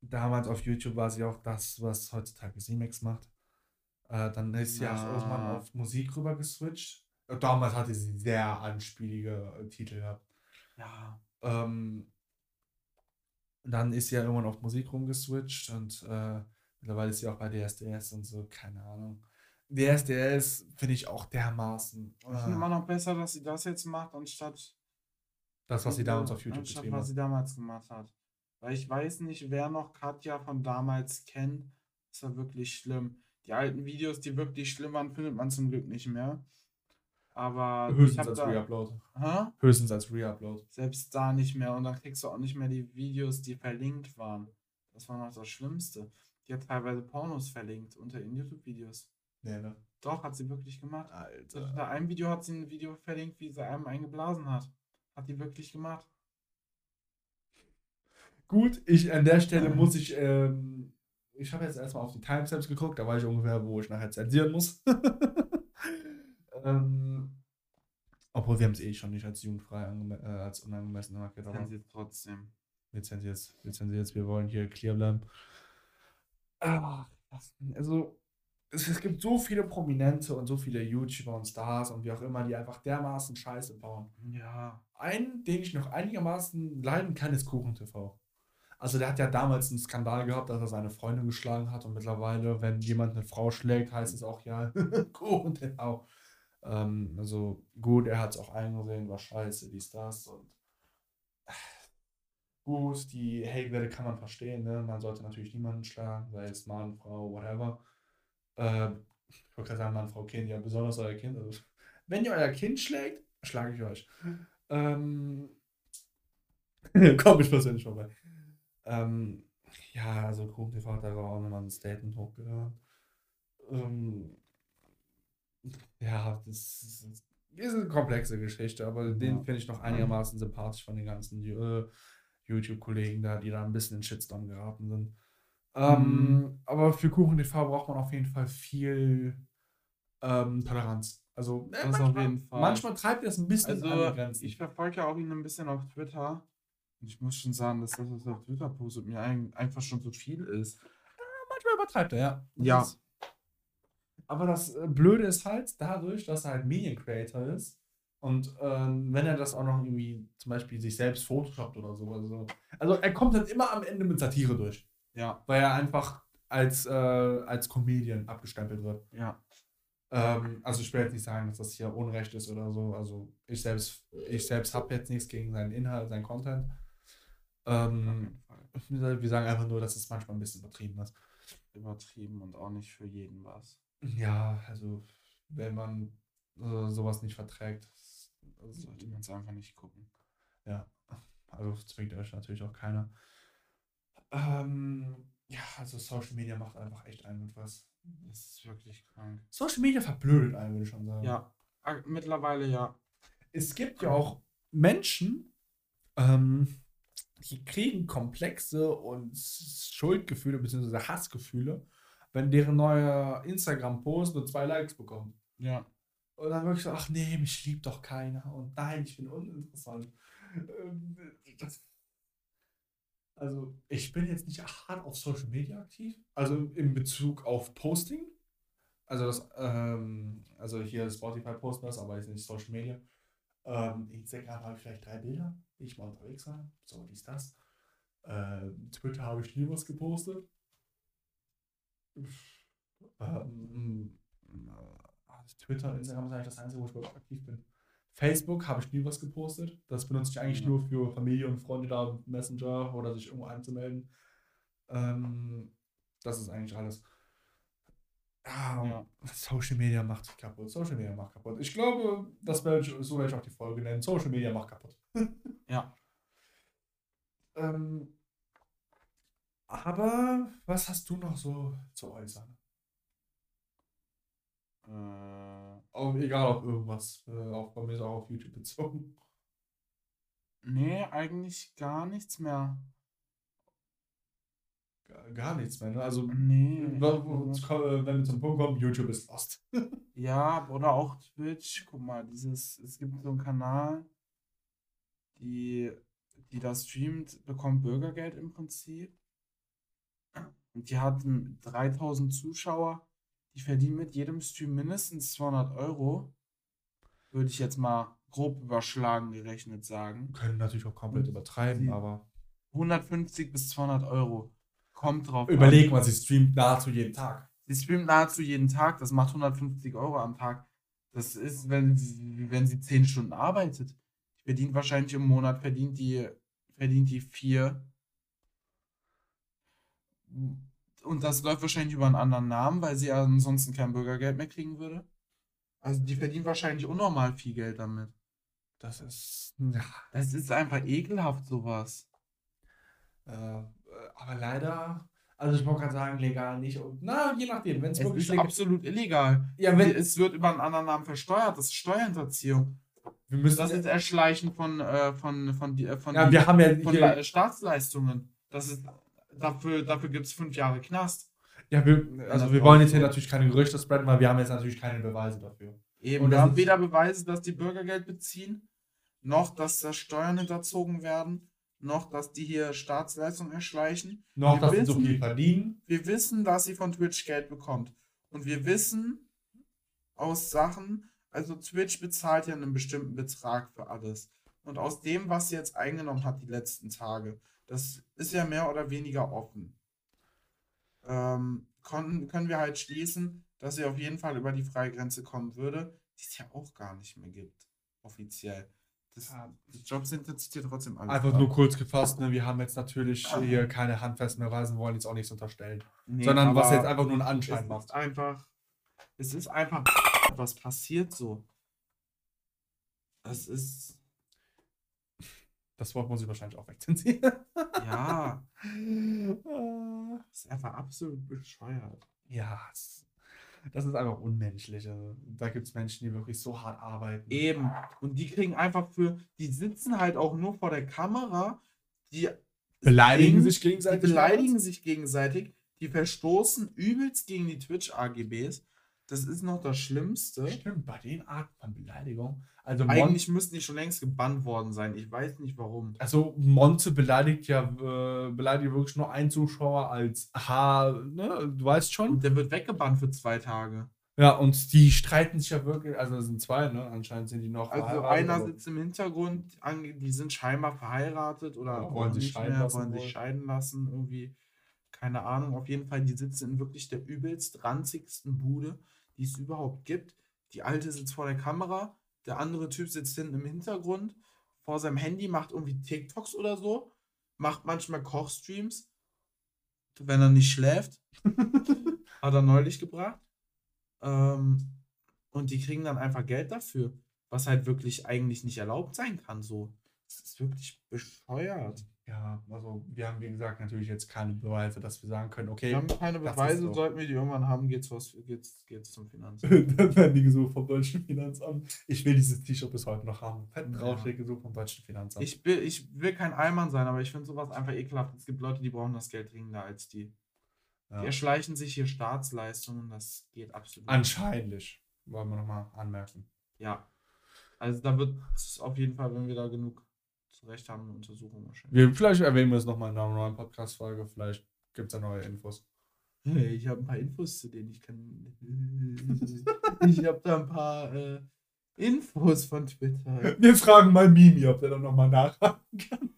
damals auf YouTube war sie auch das, was heutzutage Simex macht. Äh, dann ist sie auch Ja. irgendwann auf Musik rüber geswitcht. Äh, Damals hatte sie sehr anspielige äh, Titel gehabt. Ja. Ähm, dann ist sie ja irgendwann auf Musik rumgeswitcht und äh, mittlerweile ist sie auch bei DSDS und so, keine Ahnung. DSDS finde ich auch dermaßen. Ich finde äh, immer noch besser, dass sie das jetzt macht, anstatt das, was sie damals auf YouTube anstatt was sie damals gemacht hat. Weil ich weiß nicht, wer noch Katja von damals kennt. Das war wirklich schlimm. Die alten Videos, die wirklich schlimm waren, findet man zum Glück nicht mehr. Aber Höchstens als. Reupload. Höchstens als Reupload. Selbst da nicht mehr. Und dann kriegst du auch nicht mehr die Videos, die verlinkt waren. Das war noch das Schlimmste. Die hat teilweise Pornos verlinkt unter ihren YouTube-Videos. Nee, ne? Doch, hat sie wirklich gemacht. Alter. Unter einem Video hat sie ein Video verlinkt, wie sie einem eingeblasen hat. Hat die wirklich gemacht. Gut, ich an der Stelle muss ich, ähm, ich habe jetzt erstmal auf die Timestamps geguckt, da weiß ich ungefähr, wo ich nachher zensieren muss. ähm, obwohl wir haben es eh schon nicht als jugendfrei, äh, als unangemessen markiert. trotzdem. Wir zensieren jetzt, wir zensieren jetzt, wir wollen hier clear bleiben. Das- also, es, es gibt so viele Prominente und so viele YouTuber und Stars und wie auch immer, die einfach dermaßen Scheiße bauen. Ja. Einen, den ich noch einigermaßen leiden kann, ist Kuchen TV. Also der hat ja damals einen Skandal gehabt, dass er seine Freundin geschlagen hat und mittlerweile, wenn jemand eine Frau schlägt, heißt es auch ja Kuchen TV. Ähm, also gut, er hat es auch eingesehen, war scheiße, dies, das und gut, die Hate-Welle kann man verstehen, ne? Man sollte natürlich niemanden schlagen, sei es Mann, Frau, whatever. Ähm, ich wollte gerade sagen, Mann, Frau, Kind, ja, besonders euer Kind. Also, wenn ihr euer Kind schlägt, schlage ich euch. Ähm, Komm ich persönlich vorbei. Ähm, ja, also Kuchen TV hat da auch nochmal ein Statement hochgeladen. Ähm, Ja, das ist, ist eine komplexe Geschichte, aber den Ja. finde ich noch einigermaßen sympathisch von den ganzen äh, YouTube-Kollegen da, die da ein bisschen in Shitstorm geraten sind. Ähm, Aber für Kuchen TV braucht man auf jeden Fall viel ähm, Toleranz. Also auf manchmal, manchmal treibt er es ein bisschen an die Also, Grenzen. ich verfolge ja auch ihn ein bisschen auf Twitter. Und ich muss schon sagen, dass das, was er auf Twitter postet, mir ein, einfach schon zu viel ist. manchmal übertreibt er, ja. Das Ja. ist- aber das äh, Blöde ist halt dadurch, dass er halt Mediencreator ist und ähm, wenn er das auch noch irgendwie zum Beispiel sich selbst photoshoppt oder so. Also, also er kommt dann immer am Ende mit Satire durch, Ja, weil er einfach als, äh, als Comedian abgestempelt wird. ja. Ähm, also ich will jetzt nicht sagen, dass das hier Unrecht ist oder so. Also ich selbst, ich selbst habe jetzt nichts gegen seinen Inhalt, seinen Content. Ähm, wir sagen einfach nur, dass es manchmal ein bisschen übertrieben ist. Übertrieben und auch nicht für jeden was. Ja, also wenn man äh, sowas nicht verträgt, Sollte man es einfach nicht gucken. ja, also zwingt euch natürlich auch keiner. Ähm, ja, also Social Media macht einfach echt einen mit was. Das ist wirklich krank. Social Media verblödet einen, würde ich schon sagen. Ja, mittlerweile ja. Es gibt ja auch Menschen, ähm, die kriegen komplexe und Schuldgefühle bzw. Hassgefühle, wenn deren neuer Instagram-Post nur zwei Likes bekommt. Ja. Und dann wirklich so, ach nee, mich liebt doch keiner. Und nein, ich bin uninteressant. Ähm, das- Also, ich bin jetzt nicht hart auf Social Media aktiv. Also in Bezug auf Posting. Also, das, ähm, also hier Spotify posten das, aber jetzt nicht Social Media. Ähm, Instagram habe ich vielleicht drei Bilder, ich mal unterwegs war. So, dies, das. Ähm, Twitter habe ich nie was gepostet. Ähm, also Twitter, Instagram ist eigentlich das Einzige, wo ich wirklich aktiv bin. Facebook habe ich nie was gepostet. Das benutze ich eigentlich Ja. nur für Familie und Freunde da, Messenger oder sich irgendwo anzumelden. Ähm, das ist eigentlich alles. Ja, Ja. Social Media macht kaputt. Social Media macht kaputt. Ich glaube, das werde ich, so werde ich auch die Folge nennen. Social Media macht kaputt. Ja. Ähm, aber was hast du noch so zu äußern? Äh, Auf, egal auf irgendwas. Äh, auch bei mir ist auch auf YouTube bezogen. nee, eigentlich gar nichts mehr. Gar, nichts mehr. Ne? Also, Nee. äh, wenn wir zum Punkt kommen, YouTube ist lost. Ja, oder auch Twitch. Guck mal, dieses, es gibt so einen Kanal, die, die das streamt, bekommt Bürgergeld im Prinzip. Und die hatten 3000 Zuschauer. Die verdienen mit jedem Stream mindestens 200 Euro. Würde ich jetzt mal grob überschlagen gerechnet sagen. Können natürlich auch komplett Und übertreiben, aber 150 bis 200 Euro. Kommt drauf überleg mal, sie streamt nahezu jeden Tag. Sie streamt nahezu jeden Tag, das macht 150 Euro am Tag. Das ist, wenn sie, wenn sie 10 Stunden arbeitet. Die verdient wahrscheinlich im Monat, verdient die, verdient die 4. Und das läuft wahrscheinlich über einen anderen Namen, weil sie ansonsten kein Bürgergeld mehr kriegen würde. Also die verdient wahrscheinlich unnormal viel Geld damit. Das ist. Ja. Das ist einfach ekelhaft, sowas. Äh, aber leider. Also, ich wollte gerade sagen, legal nicht. Und, na, je nachdem. Wenn es wirklich ist legal absolut illegal. Ja, wenn. Es wird über einen anderen Namen versteuert. Das ist Steuerhinterziehung. Wir müssen. Das ist Erschleichen von, äh, von, von, die- äh, von, ja, die- wir haben ja. von Hier, Staatsleistungen. Das ist, dafür dafür gibt es fünf Jahre Knast. ja wir, also, wir wollen jetzt hier natürlich keine Gerüchte spreaden, weil wir haben jetzt natürlich keine Beweise dafür. Eben, Und wir haben weder Beweise, dass die Bürgergeld beziehen, noch dass da Steuern hinterzogen werden, noch dass die hier Staatsleistungen erschleichen. Noch, Wir dass sie so wissen- viel verdienen. Wir wissen, dass sie von Twitch Geld bekommt. Und wir wissen aus Sachen, also Twitch bezahlt ja einen bestimmten Betrag für alles. Und aus dem, was sie jetzt eingenommen hat die letzten Tage, das ist ja mehr oder weniger offen. Ähm, konnten, können wir halt schließen, dass sie auf jeden Fall über die Freigrenze kommen würde, die es ja auch gar nicht mehr gibt. Offiziell. Das, die Jobs sind jetzt hier trotzdem alle. Einfach nur kurz gefasst, ne? wir haben jetzt natürlich hier keine handfesten Beweise, wollen jetzt auch nichts unterstellen. Nee, sondern was jetzt einfach nur einen Es Anschein ist macht. einfach, es ist einfach, was passiert so. Es ist, Das Wort muss ich wahrscheinlich auch wegzensieren. ja, es ist einfach absolut bescheuert. ja. es- Das ist einfach unmenschlich. Also, da gibt es Menschen, die wirklich so hart arbeiten. Eben. Und die kriegen einfach für, die sitzen halt auch nur vor der Kamera, die Beleidigen singen, sich die gegenseitig. beleidigen sich gegenseitig, die verstoßen übelst gegen die Twitch-AGBs. Das ist noch das Schlimmste. Stimmt, bei den Arten von Beleidigung. Also, Mon Eigentlich müssten die schon längst gebannt worden sein. Ich weiß nicht warum. also Monte beleidigt ja äh, beleidigt wirklich nur einen Zuschauer als H, ne? Du weißt schon. Und der wird weggebannt für zwei Tage. Ja, und die streiten sich ja wirklich, also es sind zwei, ne? Anscheinend sind die noch Also einer sitzt im Hintergrund, die sind scheinbar verheiratet oder Ja, wollen sich scheiden mehr, lassen wollen sich scheiden lassen, irgendwie. Keine Ahnung, auf jeden Fall, die sitzen in wirklich der übelst ranzigsten Bude, die es überhaupt gibt. Die alte sitzt vor der Kamera, der andere Typ sitzt hinten im Hintergrund, vor seinem Handy, macht irgendwie TikToks oder so, macht manchmal Kochstreams, wenn er nicht schläft. Hat er neulich gebracht. Ähm, und die kriegen dann einfach Geld dafür, was halt wirklich eigentlich nicht erlaubt sein kann. So, das ist wirklich bescheuert. Ja, also wir haben, wie gesagt, natürlich jetzt keine Beweise, dass wir sagen können, okay, Wir haben keine Beweise, so. sollten wir die irgendwann haben, geht's, was, geht's, geht's zum Finanzamt. dann werden die gesucht vom deutschen Finanzamt. Ich will dieses T-Shirt bis heute noch haben. Fett Ja. draufsteht gesucht vom deutschen Finanzamt. Ich will, ich will kein Allmann sein, aber ich finde sowas einfach ekelhaft. Es gibt Leute, die brauchen das Geld dringender als die. ja. Die erschleichen sich hier Staatsleistungen, das geht absolut. nicht. Anscheinend, wollen wir nochmal anmerken. Ja. Also da wird es auf jeden Fall, wenn wir da genug zurecht haben, eine Untersuchung wahrscheinlich. Wir, vielleicht erwähnen wir es nochmal in einer neuen Podcast-Folge. Vielleicht gibt es da neue Infos. Hey, ich habe ein paar Infos zu denen. Ich kann. ich habe da ein paar äh, Infos von Twitter. Wir fragen mal Mimi, ob der dann nochmal nachhaken kann.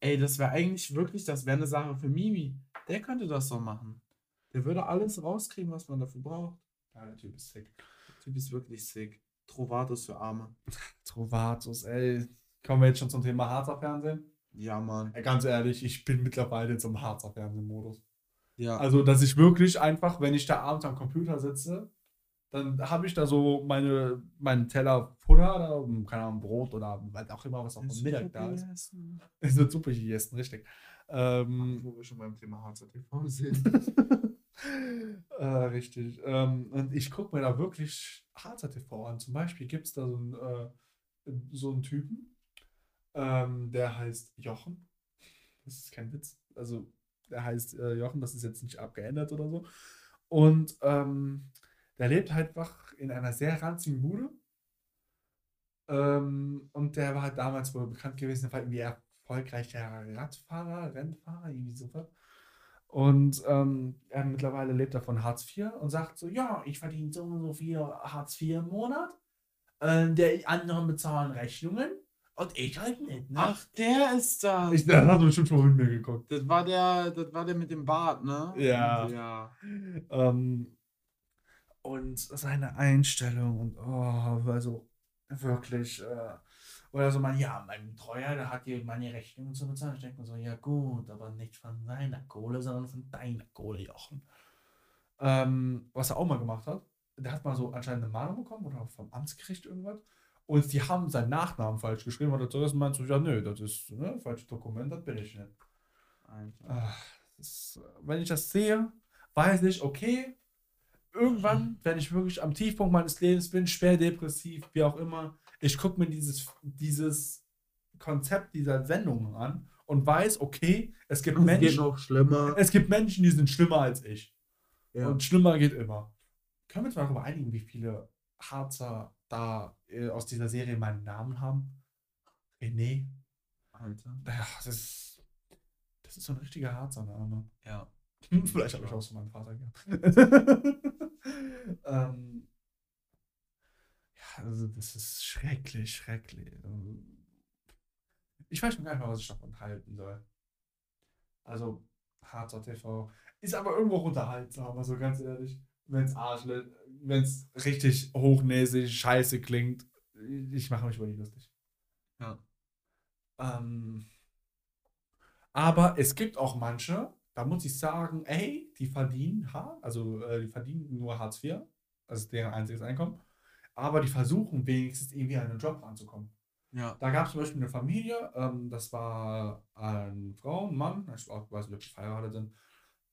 Ey, das wäre eigentlich wirklich, das wäre eine Sache für Mimi. Der könnte das so machen. Der würde alles rauskriegen, was man dafür braucht. Ja, der Typ ist sick. Der Typ ist wirklich sick. Trovatus für Arme. Trovatus, ey. Kommen wir jetzt schon zum Thema Harzer Fernsehen? Ja, Mann. Ey, ganz ehrlich, ich bin mittlerweile in so einem Harzer Fernsehmodus. Ja. Also, dass ich wirklich einfach, wenn ich da abends am Computer sitze, dann habe ich da so meine, meinen Teller Futter oder, keine Ahnung, Brot oder was auch immer, was auch am Mittag da ist. Es wird super gegessen, richtig. Ähm, Wo wir schon beim Thema Harzer TV sind. äh, richtig. Ähm, und ich gucke mir da wirklich Harzer TV an. Zum Beispiel gibt es da so einen, äh, so einen Typen, ähm, der heißt Jochen. Das ist kein Witz. Also, der heißt äh, Jochen, das ist jetzt nicht abgeändert oder so. Und ähm, der lebt halt einfach in einer sehr ranzigen Bude. Ähm, und der war halt damals wohl bekannt gewesen, weil irgendwie erfolgreicher Radfahrer, Rennfahrer, irgendwie sowas. Und ähm, er mittlerweile lebt er von Hartz IV und sagt so, ja, ich verdiene so und so viel Hartz IV im Monat. Ähm, der anderen bezahlen Rechnungen und ich halt nicht. Ne? Ach, der ist das. ich, das hast du bestimmt schon mit mir geguckt. das war der, das war der mit dem Bart, ne? Ja. Ja. Ähm, und seine Einstellung und oh, also wirklich. Äh, oder so, man, ja, mein Treuer, der hat hier meine Rechnungen zu bezahlen. Ich denke mir so, ja gut, aber nicht von seiner Kohle, sondern von deiner Kohle, Jochen. Ähm, was er auch mal gemacht hat, der hat mal so anscheinend eine Mahnung bekommen oder vom Amtsgericht irgendwas. Und die haben seinen Nachnamen falsch geschrieben und er zuerst meinte so, ja, nö, das ist ne, falsches Dokument, das bin ich nicht. Ach, ist, wenn ich das sehe, weiß ich, okay, irgendwann, wenn ich wirklich am Tiefpunkt meines Lebens bin, schwer depressiv, wie auch immer, ich gucke mir dieses, dieses Konzept dieser Sendungen an und weiß, okay, es gibt Es Menschen, es gibt Menschen, die sind schlimmer als ich. Ja. Und schlimmer geht immer. Können wir uns mal darüber einigen, wie viele Harzer da äh, aus dieser Serie meinen Namen haben? René. Alter. Ja, das ist, das ist so ein richtiger Harzer Name. Ja. Vielleicht habe ich auch so meinen Vater gehabt. ähm, ja, also das ist schrecklich, schrecklich. Ich weiß schon gar nicht mehr, was ich davon halten soll. Also, Harzer TV ist aber irgendwo auch unterhaltsam, also ganz ehrlich. Wenn es Arschle, wenn es richtig hochnäsig, scheiße klingt, ich mache mich über die lustig. Ja. Ähm, aber es gibt auch manche, da muss ich sagen, ey, die verdienen hart, also äh, die verdienen nur Hartz IV, also deren einziges Einkommen, aber die versuchen wenigstens irgendwie an einen Job ranzukommen. Ja. Da gab es zum Beispiel eine Familie, ähm, das war eine Frau, ein Mann, ich weiß nicht, ob die verheiratet sind,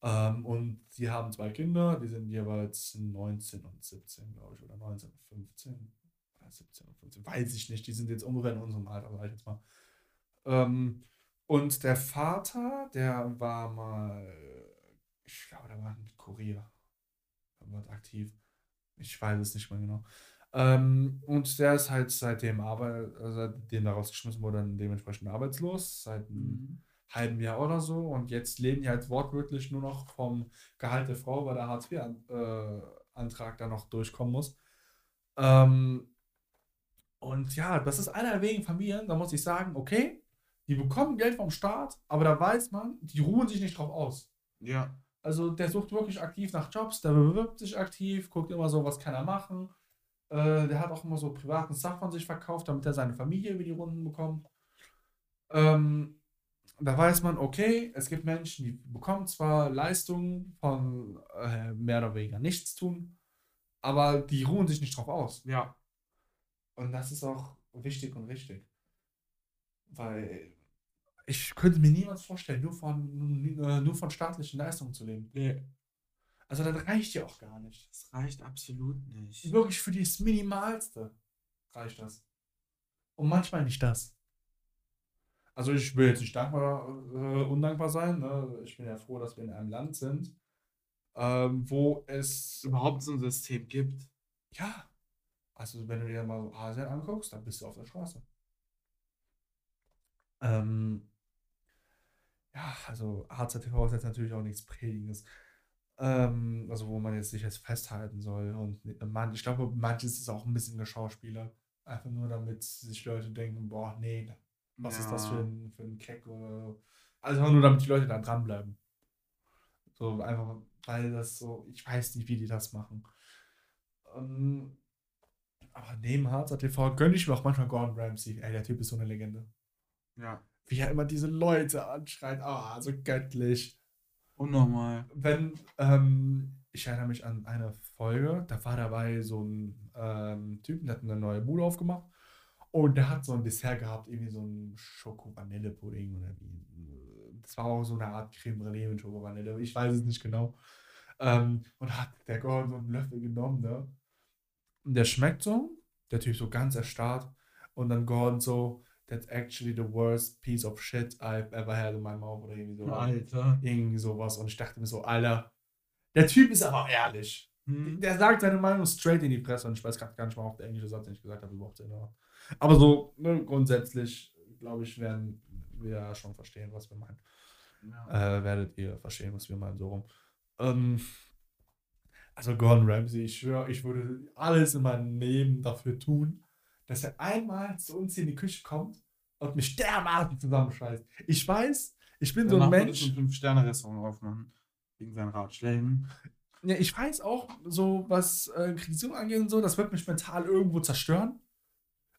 Ähm, und sie haben zwei Kinder, die sind jeweils 19 und 17, glaube ich, oder 19 und 15. Oder 17 und 15, weiß ich nicht. Die sind jetzt ungefähr in unserem Alter, sag ich jetzt mal. Ähm, und der Vater, der war mal, ich glaube, der war ein Kurier. Er war aktiv. Ich weiß es nicht mehr genau. Ähm, und der ist halt seitdem Arbeit, also seitdem da rausgeschmissen wurde, dann dementsprechend arbeitslos, seit Mhm. Halben Jahr oder so. Und jetzt leben die halt wortwörtlich nur noch vom Gehalt der Frau, weil der Hartz-IV-Antrag da noch durchkommen muss. Ähm, und ja, das ist einer der wenigen Familien, da muss ich sagen, okay, die bekommen Geld vom Staat, aber da weiß man, die ruhen sich nicht drauf aus. Ja. Also der sucht wirklich aktiv nach Jobs, der bewirbt sich aktiv, guckt immer so, was kann er machen. Äh, der hat auch immer so privaten Stuff von sich verkauft, damit er seine Familie über die Runden bekommt. Ähm, da weiß man, okay, es gibt Menschen, die bekommen zwar Leistungen von äh, mehr oder weniger nichts tun, aber die ruhen sich nicht drauf aus. Ja. Und das ist auch wichtig und richtig. Weil ich könnte mir niemals vorstellen, nur von, äh, nur von staatlichen Leistungen zu leben. Nee. Also das reicht ja auch gar nicht. Das reicht absolut nicht. Wirklich für das Minimalste reicht das. Und manchmal nicht das. Also ich will jetzt nicht dankbar, äh, undankbar sein. Ne? Ich bin ja froh, dass wir in einem Land sind, ähm, wo es Überhaupt so ein System gibt. Ja. Also, wenn du dir mal so Asien anguckst, dann bist du auf der Straße. Ähm, ja, also HZTV ist jetzt natürlich auch nichts Predigendes. Ähm, also, wo man jetzt sich jetzt festhalten soll. Und man, ich glaube, manches ist auch ein bisschen geschauspielert. Einfach nur, damit sich Leute denken, boah, nee, was ist das für ein, für ein Keck oder. Also nur, damit die Leute da dranbleiben. So einfach, weil das so, ich weiß nicht, wie die das machen. Ähm, aber neben Harzer TV gönne ich mir auch manchmal Gordon Ramsay. Ey, der Typ ist so eine Legende. Ja. Wie er immer diese Leute anschreit. Ah, so göttlich. Unnormal. Wenn, ähm, ich erinnere mich an eine Folge, da war dabei so ein ähm, Typen, der hat eine neue Bude aufgemacht. Und der hat so ein Dessert gehabt, irgendwie so ein Schoko-Vanille-Pudding oder wie. Das war auch so eine Art Creme Brûlée mit Schoko-Vanille. Ich weiß es nicht genau. Ähm, und hat der Gordon so einen Löffel genommen, ne? Und der schmeckt so, der Typ so ganz erstarrt. Und dann Gordon so, that's actually the worst piece of shit I've ever had in my mouth oder irgendwie so. Alter. Irgendwie sowas. Und ich dachte mir so, Alter, der Typ ist aber ehrlich. Hm. Der sagt seine Meinung straight in die Presse und ich weiß gar nicht mal, ob der englische Satz, den ich gesagt habe, überhaupt Sinn macht. Aber so ne, grundsätzlich, glaube ich, werden wir schon verstehen, was wir meinen. Ja. Äh, werdet ihr verstehen, was wir meinen, so rum. Ähm, also Gordon Ramsay, ich schwöre, ich würde alles in meinem Leben dafür tun, dass er einmal zu uns hier in die Küche kommt und mich dermaßen zusammenscheißt. Ich weiß, ich bin so ein Mensch. ich ein 5-Sterne-Restaurant aufmachen. Wegen seinen Ratschlägen. Ja, ich weiß auch, so was äh, Kritik angeht und so, das wird mich mental irgendwo zerstören.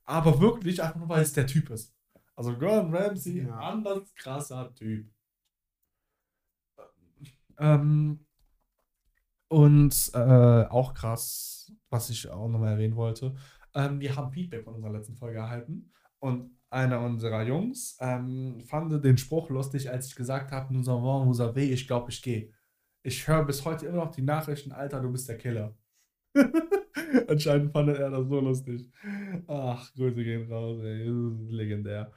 Aber wirklich einfach nur, weil es der Typ ist. Also Gordon Ramsay, Ja. anders krasser Typ. Ähm, und äh, auch krass, was ich auch nochmal erwähnen wollte, ähm, wir haben Feedback von unserer letzten Folge erhalten. Und einer unserer Jungs ähm, fand den Spruch lustig, als ich gesagt habe, nous avons, vous avez, ich glaube, ich gehe. Ich höre bis heute immer noch die Nachrichten, Alter, du bist der Killer. Anscheinend fand er das so lustig. Ach, Grüße gehen raus, ey. Das ist legendär.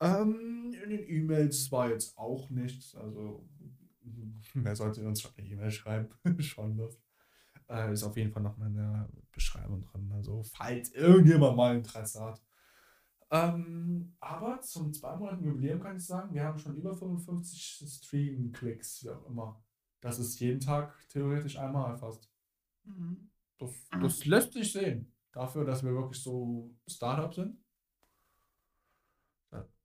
Ähm, in den E-Mails war jetzt auch nichts. Also, wer sollte uns schon eine E-Mail schreiben? schon das. Äh, ist auf jeden Fall noch mal in der Beschreibung drin. Also, falls irgendjemand mal Interesse hat. Ähm, aber zum zweimonatigen Jubiläum kann ich sagen, wir haben schon über 55 Stream-Klicks, wie auch immer. Das ist jeden Tag theoretisch einmal fast. Mhm. Das, das lässt sich sehen. Dafür, dass wir wirklich so Startup sind.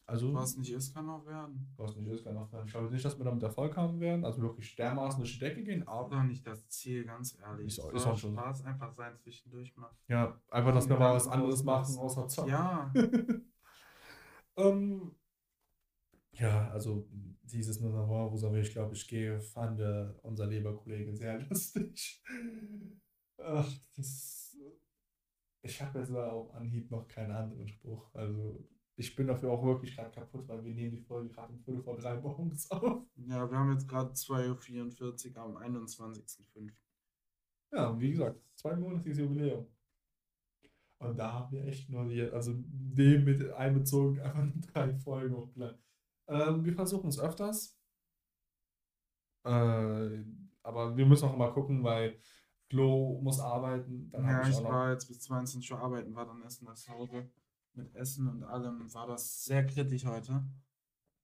Also, Was nicht ist, kann auch werden. was nicht ist, kann auch sein. Ich glaube nicht, dass wir damit Erfolg haben werden. Also wirklich dermaßen durch die Decke gehen, Ist aber doch nicht das Ziel, ganz ehrlich. Ist auch- ist auch schon. Spaß einfach sein zwischendurch mal. ja, einfach, dass wir mal was anderes machen, außer zocken. Ja. ähm, ja, also dieses Noir, wo ich glaube, ich gehe, fand äh, unser lieber Kollege sehr lustig. Ach, das. Ich habe jetzt aber auf Anhieb noch keinen anderen Spruch. Also, Ich bin dafür auch wirklich gerade kaputt, weil wir nehmen die Folge gerade um Viertel vor drei morgens auf. Ja, wir haben jetzt gerade 2.44 Uhr am 21.05. Ja, wie gesagt, zwei monatiges Jubiläum. Und da haben wir echt nur die, also dem mit einbezogen, einfach nur drei Folgen hochgeladen. Ähm, wir versuchen es öfters. Äh, aber wir müssen auch mal gucken, weil Flo muss arbeiten. Dann Ja, ich ich war jetzt bis 22 Uhr arbeiten, war dann erst nach Hause. Mit Essen und allem war das sehr kritisch heute.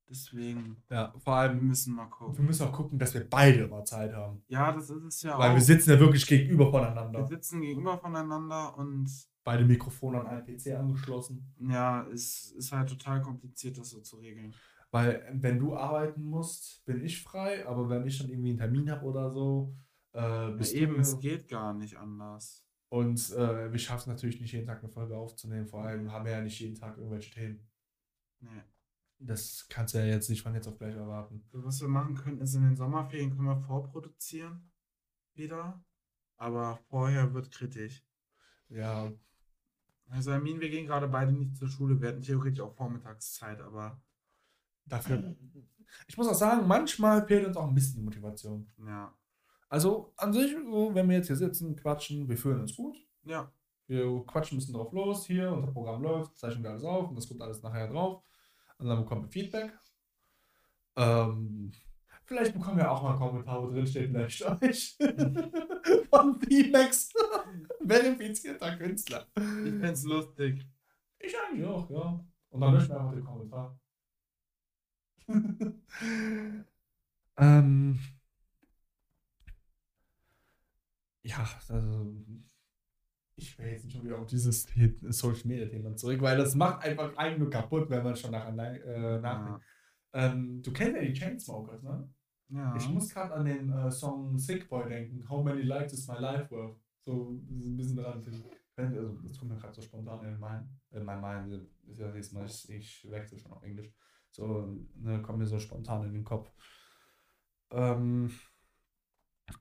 Deswegen, Ja, vor wir allem, müssen mal wir gucken. müssen auch gucken, dass wir beide immer Zeit haben. Ja, das ist es ja Weil auch. wir sitzen ja wirklich gegenüber Wir voneinander. sitzen gegenüber voneinander und Beide Mikrofone an einen PC angeschlossen. ja, es ist halt total kompliziert, das so zu regeln. Weil, wenn du arbeiten musst, bin ich frei, aber wenn ich dann irgendwie einen Termin habe oder so, äh, Ja, bist eben, es geht gar nicht anders. Und äh, wir schaffen es natürlich nicht jeden Tag eine Folge aufzunehmen. Vor allem haben wir ja nicht jeden Tag irgendwelche Themen. Nee. Das kannst du ja jetzt nicht von jetzt auf gleich erwarten. So, Was wir machen können, ist in den Sommerferien können wir vorproduzieren. Wieder. Aber vorher wird kritisch. Ja, Also Armin, wir gehen gerade beide nicht zur Schule. Wir hätten theoretisch auch Vormittagszeit, aber dafür. Ich muss auch sagen, manchmal fehlt uns auch ein bisschen die Motivation. ja. Also an sich, wenn wir jetzt hier sitzen, quatschen, wir fühlen uns gut. Ja. Wir quatschen ein bisschen drauf los, hier, unser Programm läuft, zeichnen wir alles auf und das kommt alles nachher drauf. Und dann bekommen wir Feedback. Ähm, vielleicht bekommen wir auch mal einen Kommentar, wo drin steht, vielleicht euch. Von VMAX. Verifizierter Künstler. Ich find's lustig. Ich eigentlich auch, ja. Und dann löschen wir einfach den Kommentar. ähm, ja, also ich will jetzt nicht schon wieder auf dieses Social Media Thema zurück, weil das macht einfach einen nur kaputt, wenn man schon nach, äh, nachdenkt. Ähm, du kennst ja die Chainsmokers, ne? Ja. Ich muss gerade an den äh, Song Sick Boy denken. How many likes is my life worth? So ein bisschen dran. Also, das kommt mir gerade so spontan in meinen. In mein Mind. Ist ja nächstes Mal, ich, ich wechsle schon auf Englisch. So, ne, kommt mir so spontan in den Kopf. Ähm,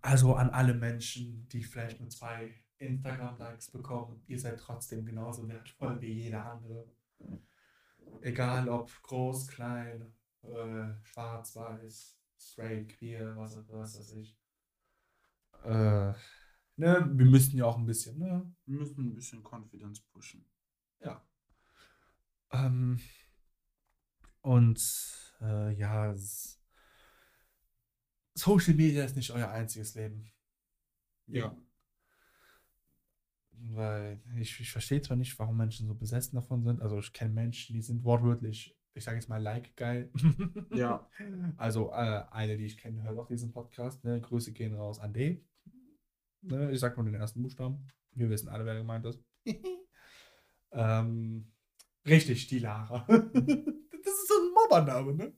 also an alle Menschen, die vielleicht nur zwei Instagram-Likes bekommen, ihr seid trotzdem genauso wertvoll wie jeder andere. Egal ob groß, klein, äh, schwarz, weiß, straight, queer, was, was weiß ich. Äh, ne, wir müssen ja auch ein bisschen, ne? Wir müssen ein bisschen Confidence pushen. Ja. Ähm, und äh, ja, es- Social Media ist nicht euer einziges Leben. Ja. Weil ich, ich verstehe zwar nicht, warum Menschen so besessen davon sind. Also ich kenne Menschen, die sind wortwörtlich, ich sage jetzt mal, like geil. Ja. Also äh, eine, die ich kenne, hört auch diesen Podcast. Ne? Grüße gehen raus an D. Ne? Ich sag nur den ersten Buchstaben. Wir wissen alle, wer gemeint ist. ähm, richtig, die Lara. das ist so ein Mobbername, ne?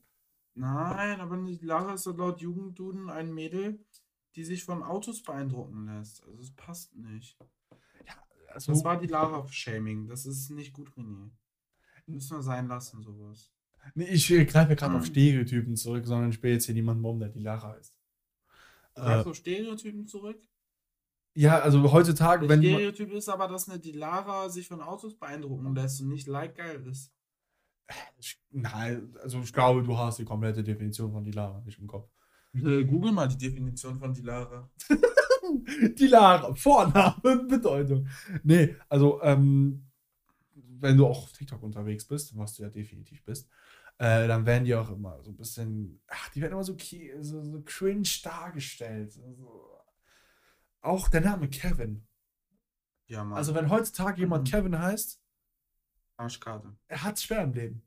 Nein, aber nicht. Lara ist so laut Jugendduden ein Mädel, die sich von Autos beeindrucken lässt. Also es passt nicht. Also, Das war die Lara-Shaming. Das ist nicht gut, René. Müssen wir sein lassen, sowas. nee, ich greife gerade auf Mhm. Stereotypen zurück, sondern ich will jetzt hier niemanden mobben, der die Lara ist. Sagst Äh, du Stereotypen zurück? ja, also heutzutage, Der wenn. Stereotyp ist aber, dass eine die Lara sich von Autos beeindrucken lässt und nicht like geil ist. Nein, also ich glaube, du hast die komplette Definition von die Lara nicht im Kopf. Äh, Google mal die Definition von die Lara. Die Lara, Vorname, Bedeutung. Nee, also, ähm, wenn du auch auf TikTok unterwegs bist, was du ja definitiv bist, äh, dann werden die auch immer so ein bisschen, ach, die werden immer so, so, so cringe dargestellt. Also, auch der Name Kevin. Ja, Mann. Also, wenn heutzutage jemand Mhm. Kevin heißt, Arschkarte. er hat es schwer im Leben.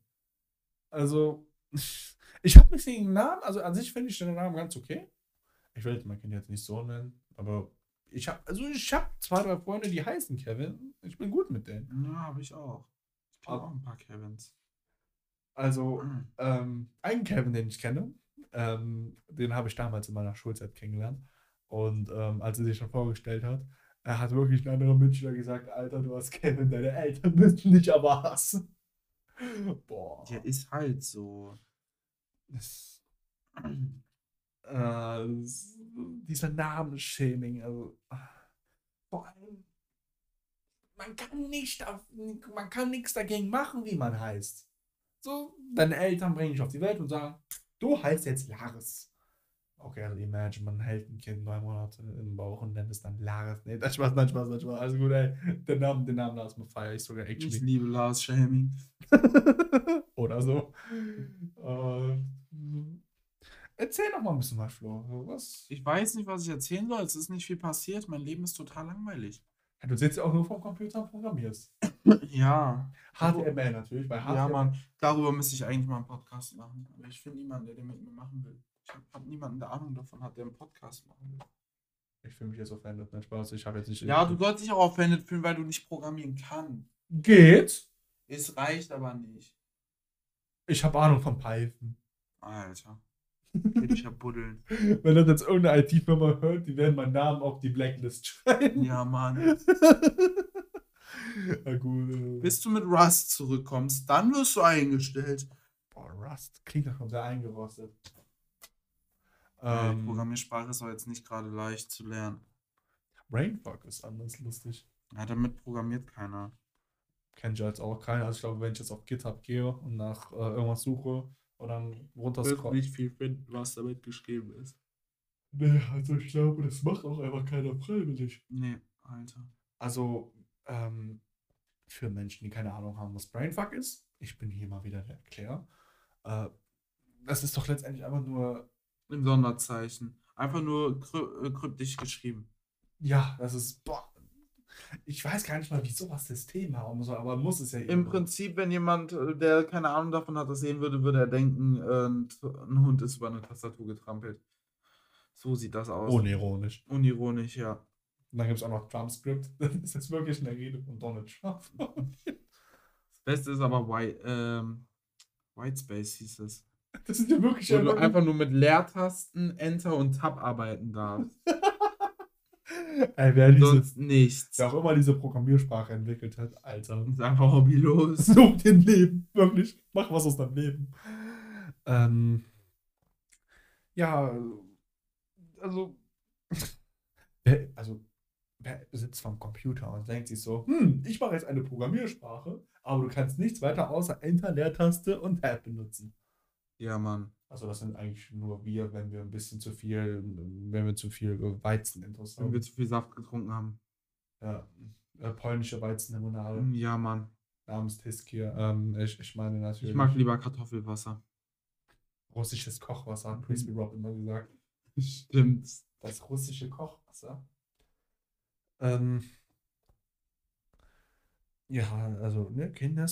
Also, ich habe nichts gegen den Namen, also an sich finde ich den Namen ganz okay. Ich jetzt mein Kind jetzt nicht so nennen, aber ich habe, also ich habe zwei, drei Freunde, die heißen Kevin. Ich bin gut mit denen. Ja, habe ich auch. Ich kenne Aber- auch ein paar Kevins. Also, ähm, einen Kevin, den ich kenne, ähm, den habe ich damals in meiner Schulzeit kennengelernt. Und ähm, als er sich schon vorgestellt hat, er hat wirklich ein anderer Mitschüler gesagt, Alter, du hast Kevin, deine Eltern müssen dich aber hassen. Boah. Der ist halt so. Das, äh, dieser Namensshaming, also vor allem, man kann nicht, man kann nichts dagegen machen, wie man heißt. So, deine Eltern bringen dich auf die Welt und sagen, du heißt jetzt Laris. Okay, also imagine, man hält ein Kind neun Monate im Bauch und nennt es dann Laris. Nee, das Spaß, nein, Spaß, nein, Spaß. Alles gut, ey. Den Namen, den Namen lass mal feier ich sogar Ich actually. liebe Lars Shaming. Oder so. Äh, erzähl doch mal ein bisschen was, Flo. Was? Ich weiß nicht, was ich erzählen soll. Es ist nicht viel passiert. Mein Leben ist total langweilig. Ja, Du sitzt ja auch nur vom Computer und programmierst. Ja. HTML natürlich, weil HTML. Ja, Mann. Darüber müsste ich eigentlich mal einen Podcast machen. Aber ich finde niemanden, der den mit mir machen will. Ich habe hab niemanden, der Ahnung davon hat, der einen Podcast machen will. Ich fühle mich jetzt offended, nicht Spaß. Ich habe jetzt nicht. Ja, du sollst dich auch offended fühlen, weil du nicht programmieren kannst. Geht. Es reicht aber nicht. Ich habe Ahnung von Python. Alter. Dich ja buddeln. Wenn das jetzt irgendeine IT-Firma hört, die werden meinen Namen auf die Blacklist schreiben. Ja, Mann. ja, gut. äh, Bis du mit Rust zurückkommst, dann wirst du eingestellt. Boah, Rust klingt doch schon sehr eingerostet. Ähm, Ähm, Programmiersprache ist auch jetzt nicht gerade leicht zu lernen. Brainfuck ist anders lustig. Ja, damit programmiert keiner. Kennt ja jetzt auch keiner. Also ich glaube, wenn ich jetzt auf GitHub gehe und nach äh, irgendwas suche und dann runterscroll. viel finden, was damit geschrieben ist. Nee, also ich glaube, das macht auch einfach keiner freiwillig. Nee, Alter. Also, ähm, für Menschen, die keine Ahnung haben, was Brainfuck ist, ich bin hier mal wieder der Erklärer. Äh, das ist doch letztendlich einfach nur, Im Sonderzeichen. Einfach nur kry äh, kryptisch geschrieben. ja, das ist, boah, ich weiß gar nicht mal, wie sowas System haben soll, aber muss es ja Im irgendwo. Prinzip, wenn jemand, äh, der keine Ahnung davon hat, das sehen würde, würde er denken, äh, ein Hund ist über eine Tastatur getrampelt. So sieht das aus. Unironisch. Unironisch, ja. Und dann gibt es auch noch Trumpscript. Das ist jetzt wirklich eine Rede von Donald Trump. Das Beste ist aber White, ähm, Whitespace hieß es. Das sind ja wirklich Wo du einfach, einfach nur mit Leertasten, Enter und Tab arbeiten darfst. Ey, wer, diese, Sonst nichts. wer auch immer diese Programmiersprache entwickelt hat, Alter. Ist einfach hobbylos. Such dir ein Leben, wirklich. Mach was aus deinem Leben. Ähm, ja, also, wer, also, wer sitzt vorm Computer und denkt sich so, hm, ich mache jetzt eine Programmiersprache, aber du kannst nichts weiter außer Enter, Leertaste und Tab benutzen. Ja, Mann. Also das sind eigentlich nur wir, wenn wir ein bisschen zu viel, wenn wir zu viel Weizen intus Wenn wir haben. zu viel Saft getrunken haben. Ja, äh, polnische Weizenlimonade Ja, Mann. namens Tiskir. Ähm, ich, ich meine natürlich Ich mag lieber Kartoffelwasser. russisches Kochwasser, hat Crispy Rob immer gesagt. Stimmt. Das russische Kochwasser. Ähm, ja, also, ne, Kinder,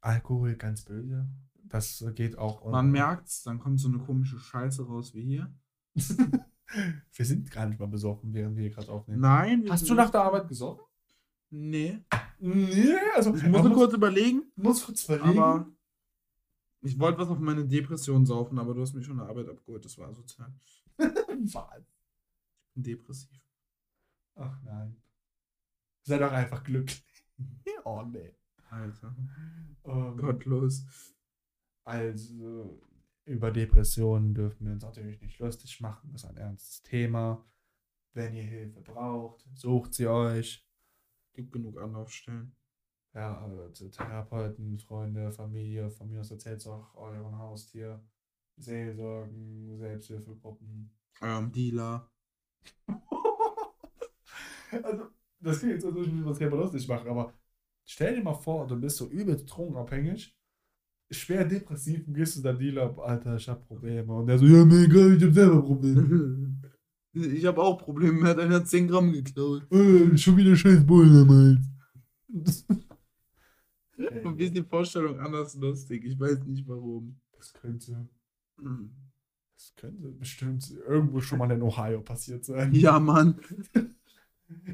Alkohol ganz böse. Das geht auch. Man merkt's, dann kommt so eine komische Scheiße raus wie hier. wir sind gar nicht mal besoffen, während wir hier gerade aufnehmen. Nein. wir Hast du nach der Arbeit gesoffen? Nee. Nee, also Ich musste kurz überlegen, muss kurz überlegen. aber ich wollte was auf meine Depression saufen, aber du hast mich von der Arbeit abgeholt. Das war asozial. Was? Ich bin depressiv. Ach nein. Sei doch einfach glücklich. oh nee. Alter. Ähm, Gottlos. Also, über Depressionen dürfen wir uns natürlich nicht lustig machen. Das ist ein ernstes Thema. Wenn ihr Hilfe braucht, sucht sie euch. Gibt genug Anlaufstellen. Ja, also Therapeuten, Freunde, Familie, von mir aus erzählt auch euren Haustier. Seelsorgen, Selbsthilfegruppen. Ähm, Dealer. also, das klingt jetzt ich mich was selber lustig machen, aber stell dir mal vor, du bist so übelst drogenabhängig, schwer depressiv und gehst zu deinem Dealer, Alter, ich hab Probleme. Und der so, ja, mir egal, ich hab selber Probleme. Ich habe auch Probleme. Mir hat einer 10 Gramm geklaut. äh, schon wieder scheiß Bullen am Hals. Und wie ist die Vorstellung anders lustig? Ich weiß nicht warum. Das könnte, Hm. das könnte bestimmt irgendwo schon mal in Ohio passiert sein. Ja, Mann.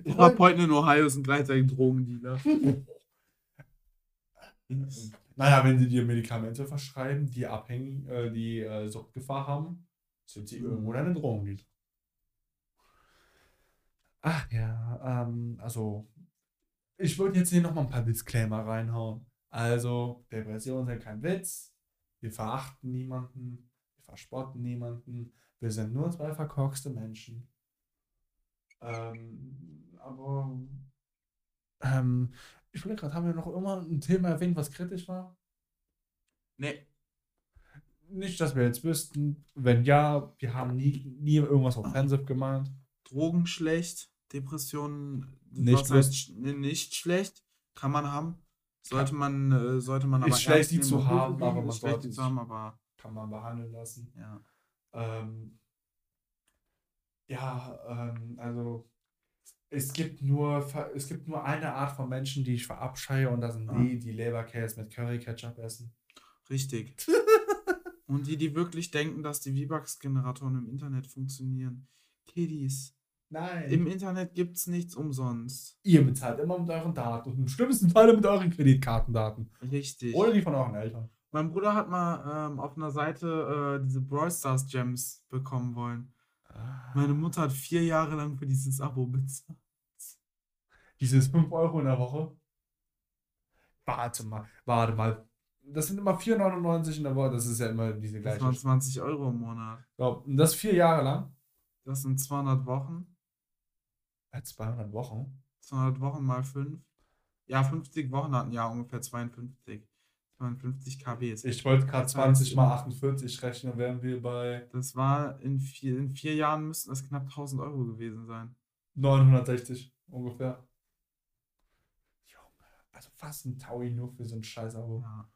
Ich Therapeuten in Ohio sind gleichzeitig Drogendealer. Naja, wenn sie dir Medikamente verschreiben, die abhängen, äh, die äh, Suchtgefahr haben, sind sie irgendwo deine Drogendealer. Ach ja, ähm, also ich würde jetzt hier nochmal ein paar Disclaimer reinhauen. Also, Depressionen sind kein Witz. Wir verachten niemanden. Wir verspotten niemanden. Wir sind nur zwei verkorkste Menschen. Ähm, aber ähm, ich will gerade, haben wir noch immer ein Thema erwähnt, was kritisch war? Nee. Nicht, dass wir jetzt wüssten. Wenn ja, wir haben nie, nie irgendwas offensiv gemeint. Drogen schlecht, Depressionen Nicht heißt, nicht schlecht, kann man haben. Sollte man, äh, sollte man aber Ist schlecht, die zu haben, aber man ist schlecht, sollte die zu haben, aber Kann man behandeln lassen. ja. Ähm, ja, ähm, also es gibt nur es gibt nur eine Art von Menschen, die ich verabscheue und das sind Ah. die, die Leberkäse mit Curry Ketchup essen. Richtig. Und die, die wirklich denken, dass die V-Bucks-Generatoren im Internet funktionieren. Kiddies. Nein. Im Internet gibt's nichts umsonst. Ihr bezahlt immer mit euren Daten und im schlimmsten Fall mit euren Kreditkartendaten. Richtig. Oder die von euren Eltern. Mein Bruder hat mal ähm, auf einer Seite äh, diese Brawl Stars Gems bekommen wollen. Meine Mutter hat vier Jahre lang für dieses Abo bezahlt. Dieses 5 Euro in der Woche. Warte mal, warte mal. Das sind immer 4,99 in der Woche. Das ist ja immer diese Das gleiche. waren 20 Euro im Monat. Ja, und das vier Jahre lang. Das sind 200 Wochen. Bei 200 Wochen. 200 Wochen mal 5. Ja, 50 Wochen hatten ja ungefähr 52. 52 KBs. Ich wollte gerade Das 20 heißt, mal 48 rechnen, wären wir bei Das war in vier, in vier Jahren müssten das knapp 1000 Euro gewesen sein. 960 ungefähr. Also fast ein Taui nur für so ein scheiß Abo. Ja.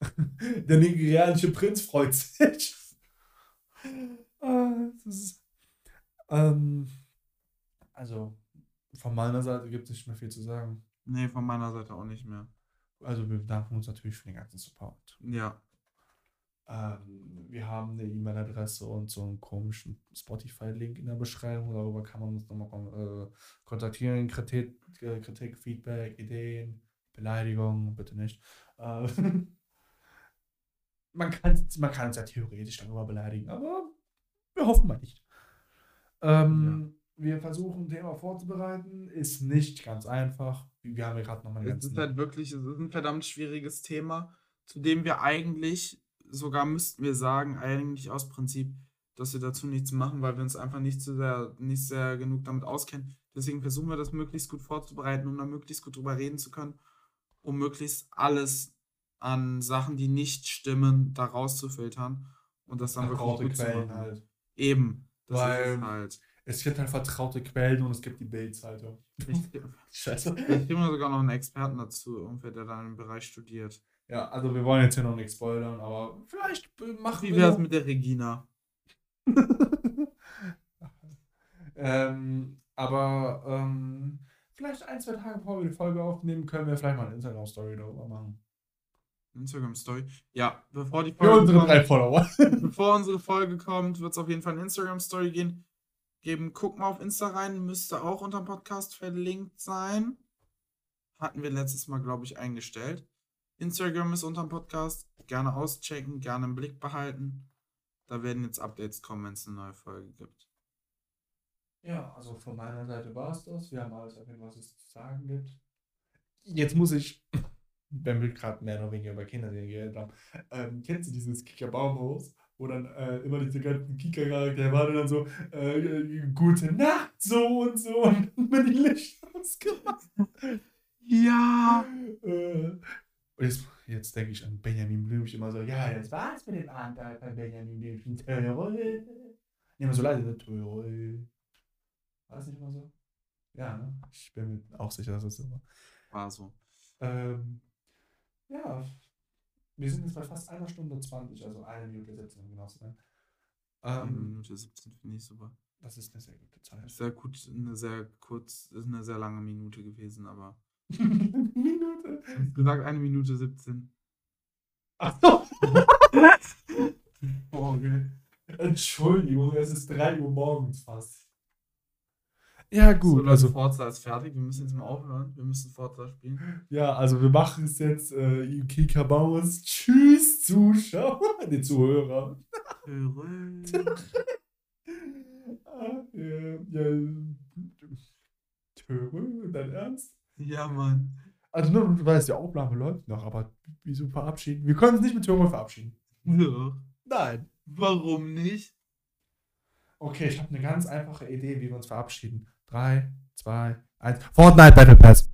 Der nigerianische Prinz freut sich. Ah, ist, ähm, also von meiner Seite gibt es nicht mehr viel zu sagen. Nee, von meiner Seite auch nicht mehr. Also wir bedanken uns natürlich für den ganzen Support. Ja. Ähm, wir haben eine E-Mail-Adresse und so einen komischen Spotify-Link in der Beschreibung. Darüber kann man uns nochmal äh, kontaktieren. Kritik, äh, Kritik, Feedback, Ideen, Beleidigungen, bitte nicht. Äh, man, kann, man kann uns ja theoretisch darüber beleidigen, aber wir hoffen mal nicht. Ähm, Wir versuchen, ein Thema vorzubereiten. Ist nicht ganz einfach. Wir haben ja gerade nochmal Es ist halt wirklich, es ist ein verdammt schwieriges Thema, zu dem wir eigentlich, sogar müssten wir sagen, eigentlich aus Prinzip, dass wir dazu nichts machen, weil wir uns einfach nicht so sehr, nicht sehr genug damit auskennen. Deswegen versuchen wir das möglichst gut vorzubereiten, um da möglichst gut drüber reden zu können, um möglichst alles an Sachen, die nicht stimmen, da rauszufiltern und das dann vertraute wirklich gut zu Quellen machen. halt. Eben. Das Weil- es halt. Es gibt halt vertraute Quellen und es gibt die Bildzeitung. Ich, Scheiße. ich kriege sogar noch einen Experten dazu, irgendwer, der da im Bereich studiert. Ja, also wir wollen jetzt hier noch nichts spoilern, aber vielleicht machen Wie wir. es noch- mit der Regina? ähm, aber ähm, vielleicht ein, zwei Tage bevor wir die Folge aufnehmen, können wir vielleicht mal eine Instagram-Story darüber machen. Instagram Story. Ja, bevor die Für Folge unsere kommt, drei Follower. bevor unsere Folge kommt, wird es auf jeden Fall eine Instagram Story gehen. Geben, guck mal auf Insta rein, müsste auch unter dem Podcast verlinkt sein. Hatten wir letztes Mal, glaube ich, eingestellt. Instagram ist unter dem Podcast. Gerne auschecken, gerne im Blick behalten. Da werden jetzt Updates kommen, wenn es eine neue Folge gibt. Ja, also von meiner Seite war es das. Wir haben alles erwähnt, was es zu sagen gibt. Jetzt muss ich, wenn wir gerade mehr oder weniger über Kinderserien geredet haben, ähm, kennst du dieses Kicker-Baumhaus, wo dann äh, immer diese ganzen Kicker-Charaktere waren und dann so, äh, gute Nacht, so und so, und immer die Lichter ausgemacht. Ja! Äh, und jetzt, jetzt denke ich an Benjamin Blümchen immer so, ja, das war's mit dem Anteil von Benjamin Blümchen. Törö. Immer so leise, Törö. War das nicht immer so? Ja, ne? Ich bin mir auch sicher, dass es so war. War so. Ähm, ja, wir sind jetzt bei fast einer Stunde 20, also eine Minute 17, um genau zu sein. Eine Ähm, Minute 17 finde ich super. das ist eine sehr gute Zeit. Sehr gut, eine sehr kurz, ist eine sehr lange Minute gewesen, aber. Minute. Du hast gesagt eine Minute 17. Achso. Morgen. Entschuldigung, es ist 3 Uhr morgens fast. Ja, gut. so, also, Forza ist fertig, wir müssen jetzt mal aufhören. Wir müssen Forza spielen. ja, also wir machen es jetzt. Äh, Kika Bauers. Tschüss, Zuschauer. Die Zuhörer. Höre. Ah, ja, ja. Törö, dein Ernst? Ja, Mann. Also, nur, du weißt, die Aufnahme läuft noch, aber wieso verabschieden? Wir können uns nicht mit Törö verabschieden. Ja. Nein. Warum nicht? Okay, ich habe eine ganz einfache Idee, wie wir uns verabschieden. 3, 2, 1. Fortnite Battle Pass.